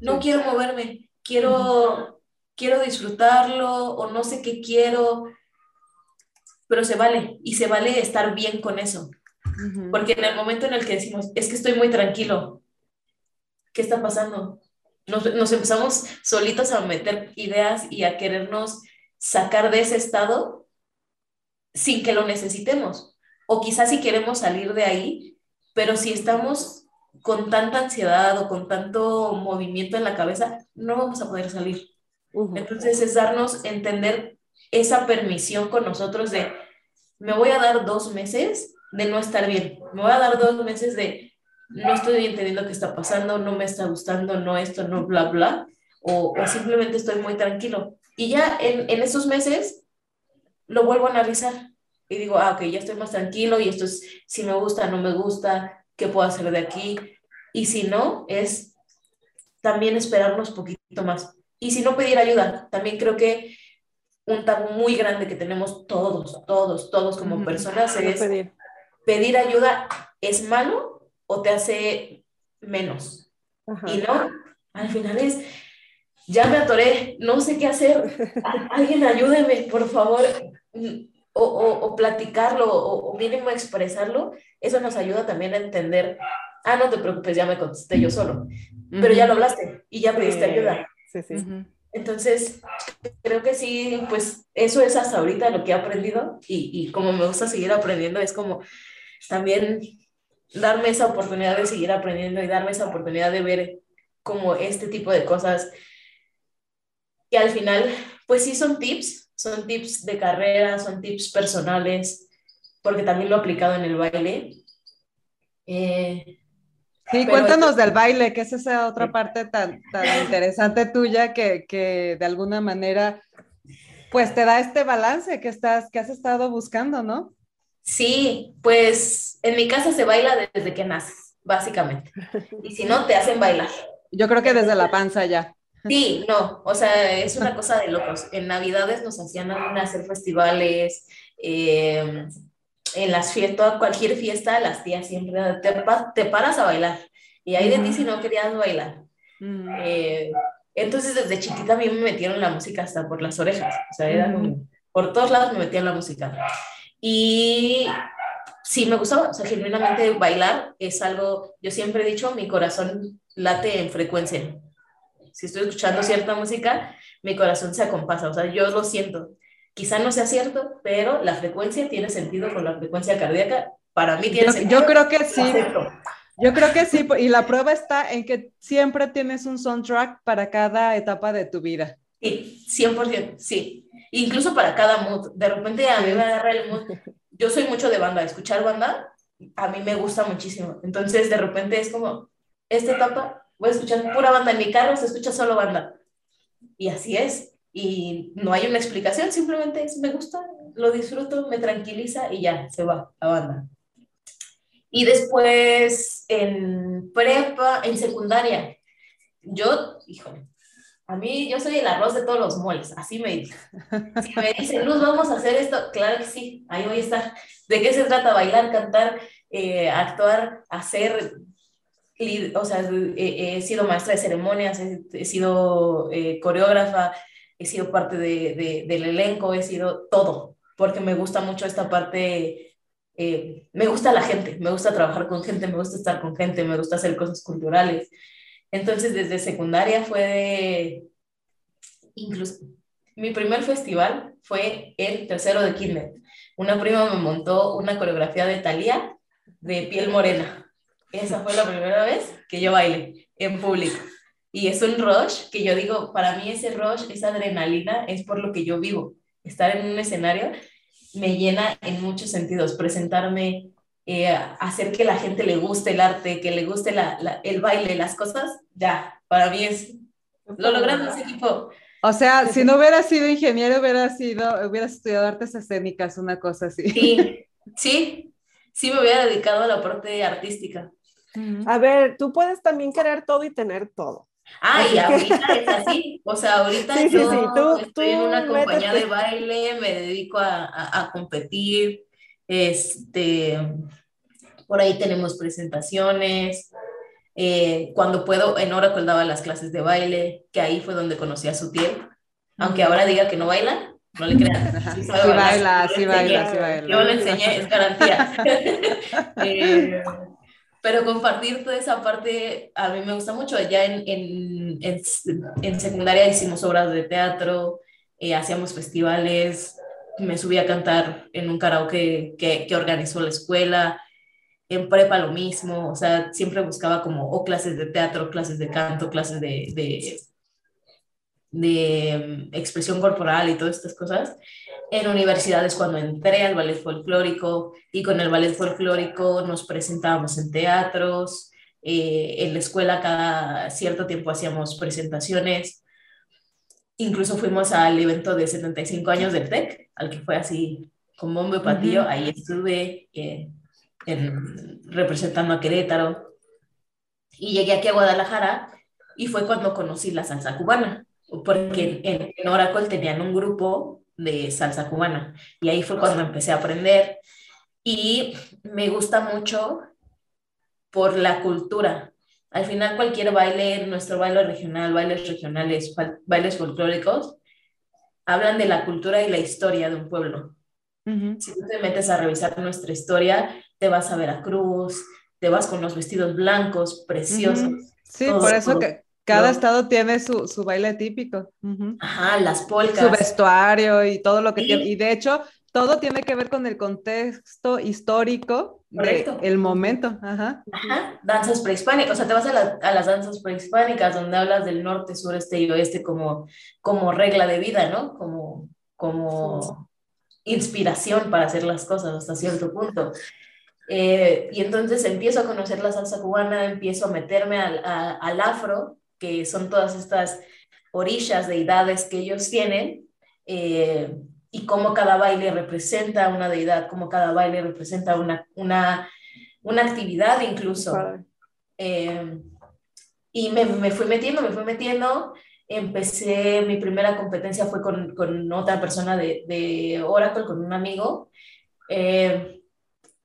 No quiero moverme, quiero, quiero disfrutarlo o no sé qué quiero, pero se vale y se vale estar bien con eso. Porque en el momento en el que decimos, es que estoy muy tranquilo, ¿qué está pasando? Nos, nos empezamos solitos a meter ideas y a querernos sacar de ese estado sin que lo necesitemos. O quizás si queremos salir de ahí, pero si estamos con tanta ansiedad o con tanto movimiento en la cabeza, no vamos a poder salir. Entonces es darnos, entender esa permisión con nosotros de, me voy a dar dos meses de no estar bien, me voy a dar dos meses de, no estoy entendiendo qué está pasando, no me está gustando, no esto, no bla, bla, o, o simplemente estoy muy tranquilo. Y ya en, en esos meses lo vuelvo a analizar y digo, ah, ok, ya estoy más tranquilo y esto es si me gusta, no me gusta, qué puedo hacer de aquí. Y si no, es también esperarnos poquito más. Y si no, pedir ayuda. También creo que un tabú muy grande que tenemos todos, todos, todos como personas es pedir. pedir. ayuda es malo o te hace menos. Y no, al final es, ya me atoré, no sé qué hacer, alguien ayúdeme, por favor, o, o, platicarlo o, mínimo expresarlo, eso nos ayuda también a entender, ah, no te preocupes, ya me contesté yo solo, pero ya lo hablaste y ya pediste ayuda. Sí, sí. Entonces, creo que sí, pues eso es hasta ahorita lo que he aprendido y, y como me gusta seguir aprendiendo, es como también darme esa oportunidad de seguir aprendiendo y darme esa oportunidad de ver como este tipo de cosas que al final, pues sí son tips, son tips de carrera, son tips personales, porque también lo he aplicado en el baile. Eh, sí, cuéntanos del baile, que es esa otra parte tan, tan interesante tuya que, que, de alguna manera, pues te da este balance que, estás, que has estado buscando, ¿no? Sí, pues en mi casa se baila desde que naces, básicamente. Y si no, te hacen bailar. Yo creo que desde la panza ya. Sí, no, o sea, es una cosa de locos. En Navidades nos hacían hacer festivales, em, en las fiestas, cualquier fiesta, las tías siempre te, paras a bailar. Y ahí de ti si no querías bailar. Eh, entonces, desde chiquita a mí me metieron la música hasta por las orejas. O sea, era por todos lados me metían la música. Y sí me gustaba, o sea, genuinamente bailar es algo, yo siempre he dicho, mi corazón late en frecuencia si estoy escuchando cierta música, mi corazón se acompasa, o sea, yo lo siento. Quizá no sea cierto, pero la frecuencia tiene sentido con la frecuencia cardíaca. Para mí tiene yo, sentido. Yo creo que sí. Yo creo que sí, y la prueba está en que siempre tienes un soundtrack para cada etapa de tu vida. Sí, 100%, sí. Incluso para cada mood. De repente a mí me agarra el mood. Yo soy mucho de banda, escuchar banda a mí me gusta muchísimo. Entonces, de repente es como, esta etapa voy a escuchar pura banda en mi carro, se escucha solo banda. Y así es. Y no hay una explicación, simplemente es me gusta, lo disfruto, me tranquiliza y ya, se va la banda. Y después en prepa, en secundaria, yo, híjole, a mí yo soy el arroz de todos los moles, así me dicen. Si me dicen, Luz, vamos a hacer esto, claro que sí, ahí voy a estar. ¿De qué se trata? Bailar, cantar, eh, actuar, hacer o sea, he, sido maestra de ceremonias, he, sido eh, coreógrafa, he sido parte de, del elenco, he sido todo, porque me gusta mucho esta parte, eh, me gusta la gente, me gusta trabajar con gente, me gusta estar con gente, me gusta hacer cosas culturales. Entonces, desde secundaria fue de, incluso, mi primer festival fue el tercero de kinder. Una prima me montó una coreografía de Thalía de piel morena esa fue la primera vez que yo bailé en público. Y es un rush que yo digo, para mí ese rush, esa adrenalina es por lo que yo vivo. Estar en un escenario me llena en muchos sentidos. Presentarme, eh, hacer que la gente le guste el arte, que le guste la, el baile, las cosas, ya, para mí es, lo logramos ese equipo. O sea, si no hubiera sido ingeniero, hubiera sido, hubieras estudiado artes escénicas, una cosa así. Sí, sí, sí me hubiera dedicado a la parte artística. A ver, tú puedes también querer todo y tener todo. Ah, y ahorita es así. O sea, ahorita yo estoy en una compañía de baile, me dedico a, competir. Este, por ahí tenemos presentaciones. Eh, cuando puedo, en Oracle daba las clases de baile, que ahí fue donde conocí a Sutiel. Aunque ahora diga que no baila, no le crean. Sí, baila, sí baila, sí baila. Yo le enseñé, es garantía. eh, pero compartir toda esa parte a mí me gusta mucho. Ya en, en, en, secundaria hicimos obras de teatro, eh, hacíamos festivales, me subí a cantar en un karaoke que, organizó la escuela. en prepa lo mismo, o sea, siempre buscaba como o clases de teatro, clases de canto, clases de, de, de mm, expresión corporal y todas estas cosas. En universidades cuando entré al ballet folclórico y con el ballet folclórico nos presentábamos en teatros, eh, en la escuela cada cierto tiempo hacíamos presentaciones, incluso fuimos al evento de 75 años del TEC, al que fue así con bombo y patillo, ahí estuve eh, representando a Querétaro. Y llegué aquí a Guadalajara y fue cuando conocí la salsa cubana, porque en, en Oracle tenían un grupo de salsa cubana. Y ahí fue cuando empecé a aprender. Y me gusta mucho por la cultura. Al final cualquier baile, nuestro baile regional, bailes regionales, bailes folclóricos, hablan de la cultura y la historia de un pueblo. Si tú te metes a revisar nuestra historia, te vas a Veracruz, te vas con los vestidos blancos, preciosos. Sí, por eso que cada estado tiene su, su baile típico. Ajá, las polcas. Su vestuario y todo lo que tiene. Y de hecho, todo tiene que ver con el contexto histórico del momento. Ajá. Ajá. Danzas prehispánicas, o sea, te vas a, a, las danzas prehispánicas donde hablas del norte, sureste y oeste como, como regla de vida, ¿no? Como, como inspiración para hacer las cosas hasta cierto punto. Eh, y entonces empiezo a conocer la salsa cubana, empiezo a meterme al, al afro, que son todas estas orillas, deidades que ellos tienen, eh, y cómo cada baile representa una deidad, cómo cada baile representa una, una, una actividad incluso. Eh, y me, me, fui metiendo, me fui metiendo. Empecé, mi primera competencia fue con, con otra persona de, de, Oracle, con un amigo. Eh,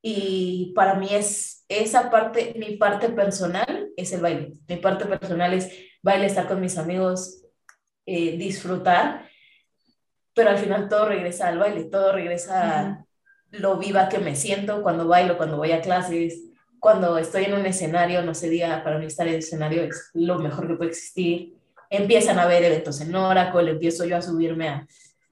y para mí es esa parte, mi parte personal es el baile. Mi parte personal es baile, estar con mis amigos, eh, disfrutar pero al final todo regresa al baile, todo regresa a lo viva que me siento cuando bailo, cuando voy a clases, cuando estoy en un escenario, no sé, día para mí estar en el escenario es lo mejor que puede existir. Empiezan a haber eventos en Oracle, empiezo yo a subirme a,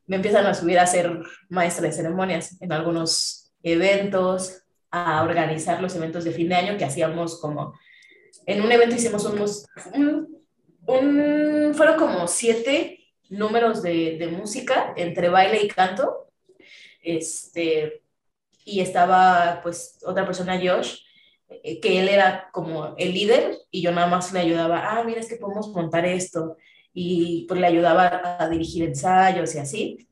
me empiezan a subir a ser maestra de ceremonias en algunos eventos, a organizar los eventos de fin de año que hacíamos como, en un evento hicimos unos, un, un fueron como siete números de, de, música entre baile y canto. Este, y estaba pues otra persona, Josh, eh, que él era como el líder y yo nada más le ayudaba, ah, mira, es que podemos montar esto. Y pues le ayudaba a dirigir ensayos y así.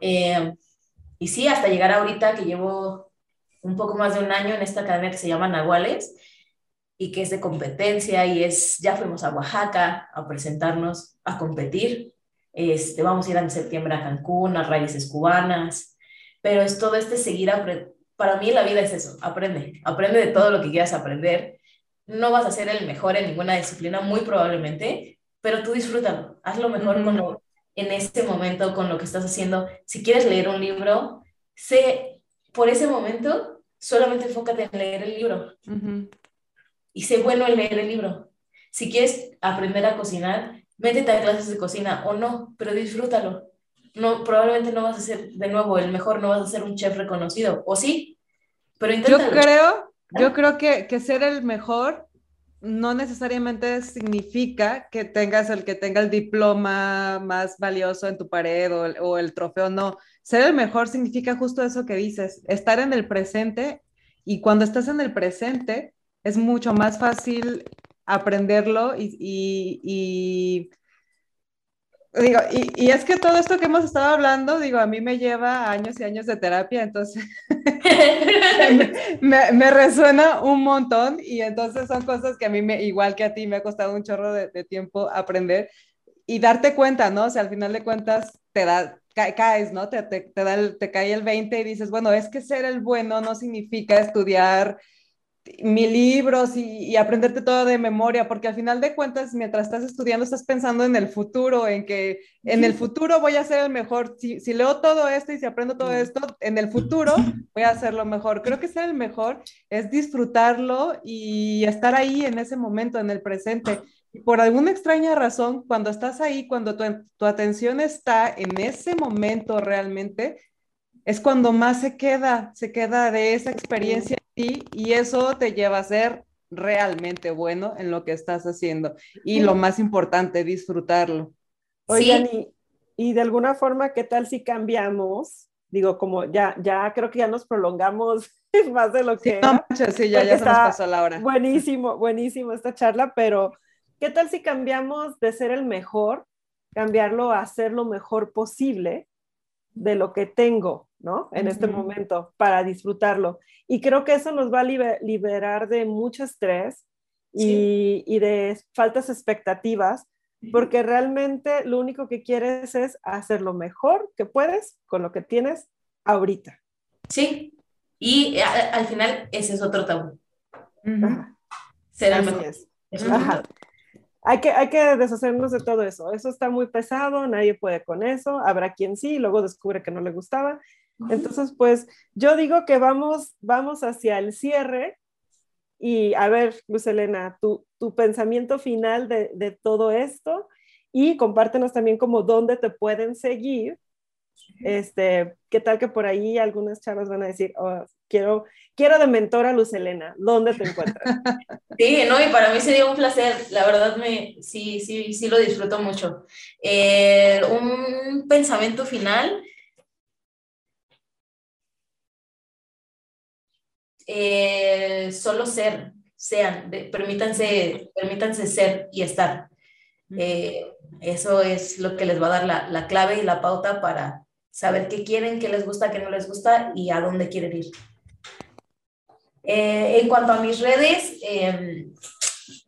Eh, y sí, hasta llegar ahorita que llevo un poco más de un año en esta academia que se llama Nahuales y que es de competencia y es, ya fuimos a Oaxaca a presentarnos, a competir, este, vamos a ir en septiembre a Cancún, a Raíces Cubanas, pero es todo este seguir, para mí la vida es eso, aprende, aprende de todo lo que quieras aprender, no vas a ser el mejor en ninguna disciplina, muy probablemente, pero tú disfrútalo, haz lo mejor con en este momento con lo que estás haciendo. Si quieres leer un libro, sé, por ese momento, solamente enfócate en leer el libro. Y sé bueno en leer el libro. Si quieres aprender a cocinar, métete a clases de cocina o no, pero disfrútalo. No, probablemente no vas a ser de nuevo el mejor, no vas a ser un chef reconocido, o sí, pero inténtalo. Yo creo, yo creo que, que ser el mejor no necesariamente significa que tengas el que tenga el diploma más valioso en tu pared o el, o el, trofeo, no. Ser el mejor significa justo eso que dices, estar en el presente y cuando estás en el presente, es mucho más fácil aprenderlo y, digo, y, es que todo esto que hemos estado hablando, digo, a mí me lleva años y años de terapia, entonces me, resuena un montón y entonces son cosas que a mí, me, igual que a ti, me ha costado un chorro de, tiempo aprender y darte cuenta, ¿no? O sea, al final de cuentas te da, caes, ¿no? Te, te, da te cae el 20 y dices, bueno, es que ser el bueno no significa estudiar mil libros y, aprenderte todo de memoria, porque al final de cuentas, mientras estás estudiando, estás pensando en el futuro, en que en el futuro voy a ser el mejor. Si, si leo todo esto y si aprendo todo esto, en el futuro voy a hacerlo mejor. Creo que ser el mejor es disfrutarlo y estar ahí en ese momento, en el presente. Y por alguna extraña razón, cuando estás ahí, cuando tu, tu atención está en ese momento realmente, es cuando más se queda, se queda de esa experiencia ti y eso te lleva a ser realmente bueno en lo que estás haciendo. Y lo más importante, disfrutarlo. Oigan, y, de alguna forma, ¿qué tal si cambiamos? Digo, como ya, ya creo que ya nos prolongamos más de lo que... Sí, sí ya, ya se nos pasó la hora. Buenísimo, buenísimo esta charla, pero ¿qué tal si cambiamos de ser el mejor, cambiarlo a ser lo mejor posible de lo que tengo, ¿no? En este momento, para disfrutarlo. Y creo que eso nos va a liberar de mucho estrés y, y, de faltas expectativas, porque realmente lo único que quieres es hacer lo mejor que puedes con lo que tienes ahorita. Sí, y al final ese es otro tabú. Será mejor. Hay que, hay que deshacernos de todo eso. Eso está muy pesado, nadie puede con eso. Habrá quien sí, luego descubre que no le gustaba. Entonces, pues yo digo que vamos, vamos hacia el cierre. Y a ver, Luz Elena, tu, tu pensamiento final de, de, todo esto y compártenos también como dónde te pueden seguir. Este, ¿qué tal que por ahí algunas chavas van a decir, oh, quiero, quiero de mentora Luz Elena, ¿dónde te encuentras? Sí, no, y para mí sería un placer, la verdad me, sí, sí, sí lo disfruto mucho. Eh, un pensamiento final, Eh, solo ser, sean, permítanse, permítanse ser y estar. Eh, eso es lo que les va a dar la, la, clave y la pauta para saber qué quieren, qué les gusta, qué no les gusta y a dónde quieren ir. Eh, en cuanto a mis redes, em,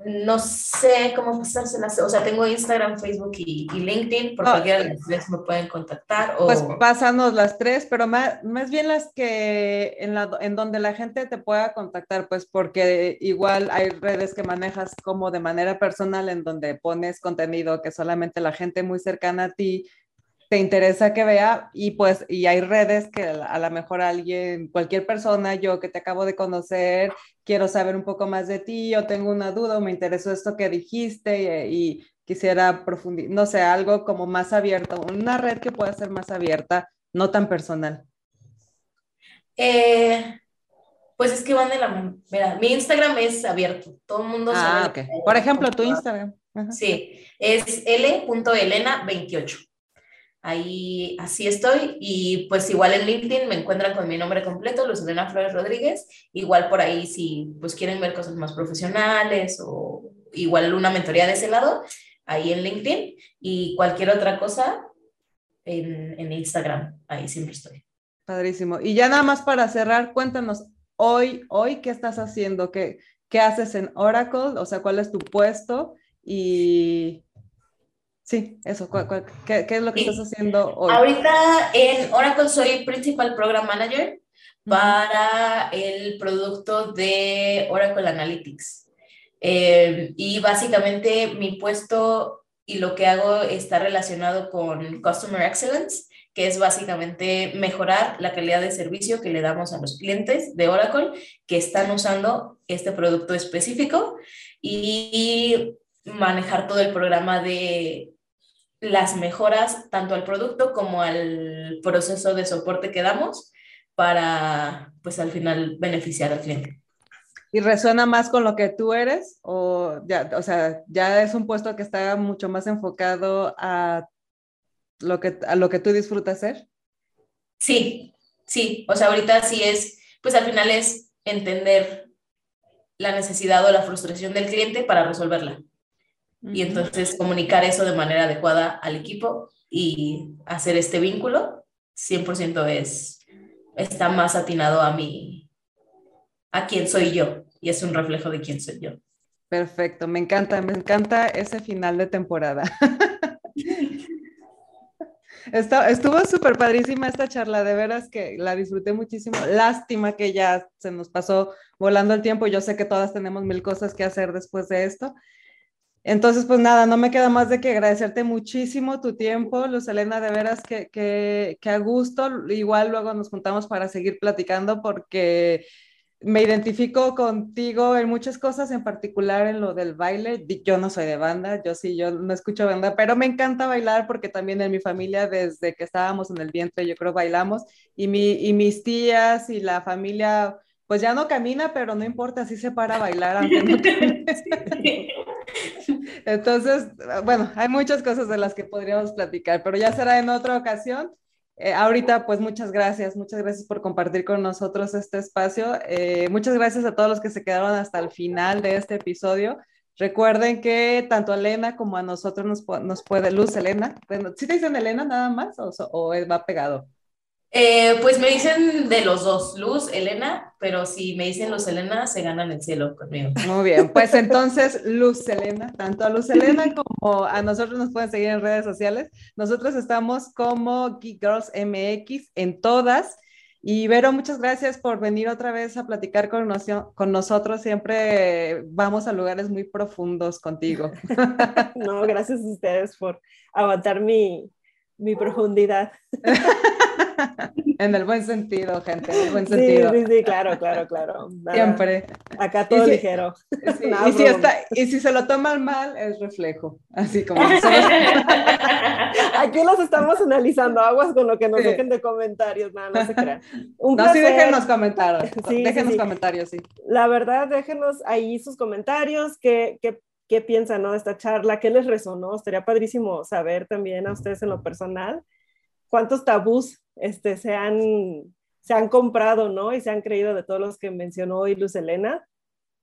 no sé cómo pasárselas, o sea, tengo Instagram, Facebook y, LinkedIn, por ah, cualquiera de las tres me pueden contactar. Pues pásanos las tres, pero más, más bien las que en, la, en donde la gente te pueda contactar, pues porque igual hay redes que manejas como de manera personal en donde pones contenido que solamente la gente muy cercana a ti te interesa que vea y pues y hay redes que a lo mejor alguien, cualquier persona, yo que te acabo de conocer, quiero saber un poco más de ti, yo tengo una duda o me interesó esto que dijiste y, quisiera profundizar, no sé, algo como más abierto, una red que pueda ser más abierta, no tan personal. Eh, pues es que van de la Mira, mi Instagram es abierto, todo el mundo ah, sabe. Por ejemplo, tu Instagram. Sí, es l.elena28 ahí así estoy y pues igual en LinkedIn me encuentran con mi nombre completo, Luz Elena Flores Rodríguez, igual por ahí si pues quieren ver cosas más profesionales o igual una mentoría de ese lado, ahí en LinkedIn y cualquier otra cosa en, en Instagram, ahí siempre estoy. Padrísimo. Y ya nada más para cerrar, cuéntanos hoy, hoy, ¿qué estás haciendo? ¿Qué, qué haces en Oracle? O sea, ¿cuál es tu puesto? Y Sí, eso, qué, es lo que estás haciendo hoy? Ahorita en Oracle soy Principal Program Manager para el producto de Oracle Analytics. Eh, y básicamente mi puesto y lo que hago está relacionado con Customer Excellence, que es básicamente mejorar la calidad de servicio que le damos a los clientes de Oracle que están usando este producto específico y manejar todo el programa de las mejoras tanto al producto como al proceso de soporte que damos para, pues al final, beneficiar al cliente. ¿Y resuena más con lo que tú eres? O, ya, o sea, ya es un puesto que está mucho más enfocado a lo que, a lo que tú disfrutas hacer? Sí, sí. O sea, ahorita sí es, pues al final es entender la necesidad o la frustración del cliente para resolverla y entonces comunicar eso de manera adecuada al equipo y hacer este vínculo 100% es está más atinado a mí a quién soy yo y es un reflejo de quién soy yo. Perfecto, me encanta, me encanta ese final de temporada. estuvo súper padrísima esta charla, de veras que la disfruté muchísimo. Lástima que ya se nos pasó volando el tiempo. Yo sé que todas tenemos mil cosas que hacer después de esto, entonces, pues nada, no me queda más de que agradecerte muchísimo tu tiempo, Luz Elena, de veras que, que, que, a gusto. Igual luego nos juntamos para seguir platicando porque me identifico contigo en muchas cosas, en particular en lo del baile. Yo no soy de banda, yo sí, yo no escucho banda, pero me encanta bailar porque también en mi familia, desde que estábamos en el vientre, yo creo bailamos, y, mi, y mis tías y la familia pues ya no camina, pero no importa, así se para a bailar aunque no Entonces, bueno, hay muchas cosas de las que podríamos platicar, pero ya será en otra ocasión. Eh, ahorita, pues muchas gracias, muchas gracias por compartir con nosotros este espacio. Eh, muchas gracias a todos los que se quedaron hasta el final de este episodio. Recuerden que tanto a Elena como a nosotros nos, nos puede, Luz, Elena, ¿sí te dicen Elena nada más o, o va pegado? Eh, pues me dicen de los dos, Luz, Elena, pero si me dicen Luz Elena, se ganan el cielo conmigo. Muy bien, pues entonces Luz Elena, tanto a Luz Elena como a nosotros nos pueden seguir en redes sociales. Nosotros estamos como Geek Girls MX en todas. Y Vero, muchas gracias por venir otra vez a platicar con, con nosotros. Siempre vamos a lugares muy profundos contigo. No, gracias a ustedes por aguantar mi, mi profundidad. en el buen sentido, gente, en el buen sentido. Sí, sí, claro, claro, claro. Siempre. Acá todo ligero. y, si está, y si se lo toman mal, es reflejo. Así como. Aquí los estamos analizando, aguas con lo que nos dejen de comentarios, nada, no se crean. Un no, sí, déjenos comentarios. Sí, déjenos comentarios, sí. La verdad, déjenos ahí sus comentarios, qué, qué, qué piensan ¿no? de esta charla, qué les resonó. Estaría padrísimo saber también a ustedes en lo personal cuántos tabús este, se, han, se han comprado, ¿no? Y se han creído de todos los que mencionó hoy Luz Elena.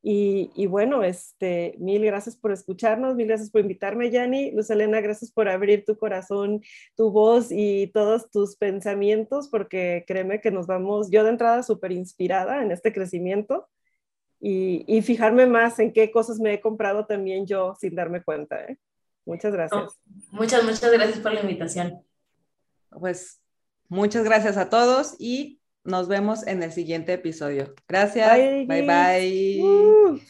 Y, y, bueno, este, mil gracias por escucharnos, mil gracias por invitarme, Yanni. Luz Elena, gracias por abrir tu corazón, tu voz y todos tus pensamientos, porque créeme que nos vamos, yo de entrada súper inspirada en este crecimiento y, y, fijarme más en qué cosas me he comprado también yo sin darme cuenta. ¿eh? Muchas gracias. muchas, muchas gracias por la invitación pues muchas gracias a todos y nos vemos en el siguiente episodio. Gracias. Bye bye.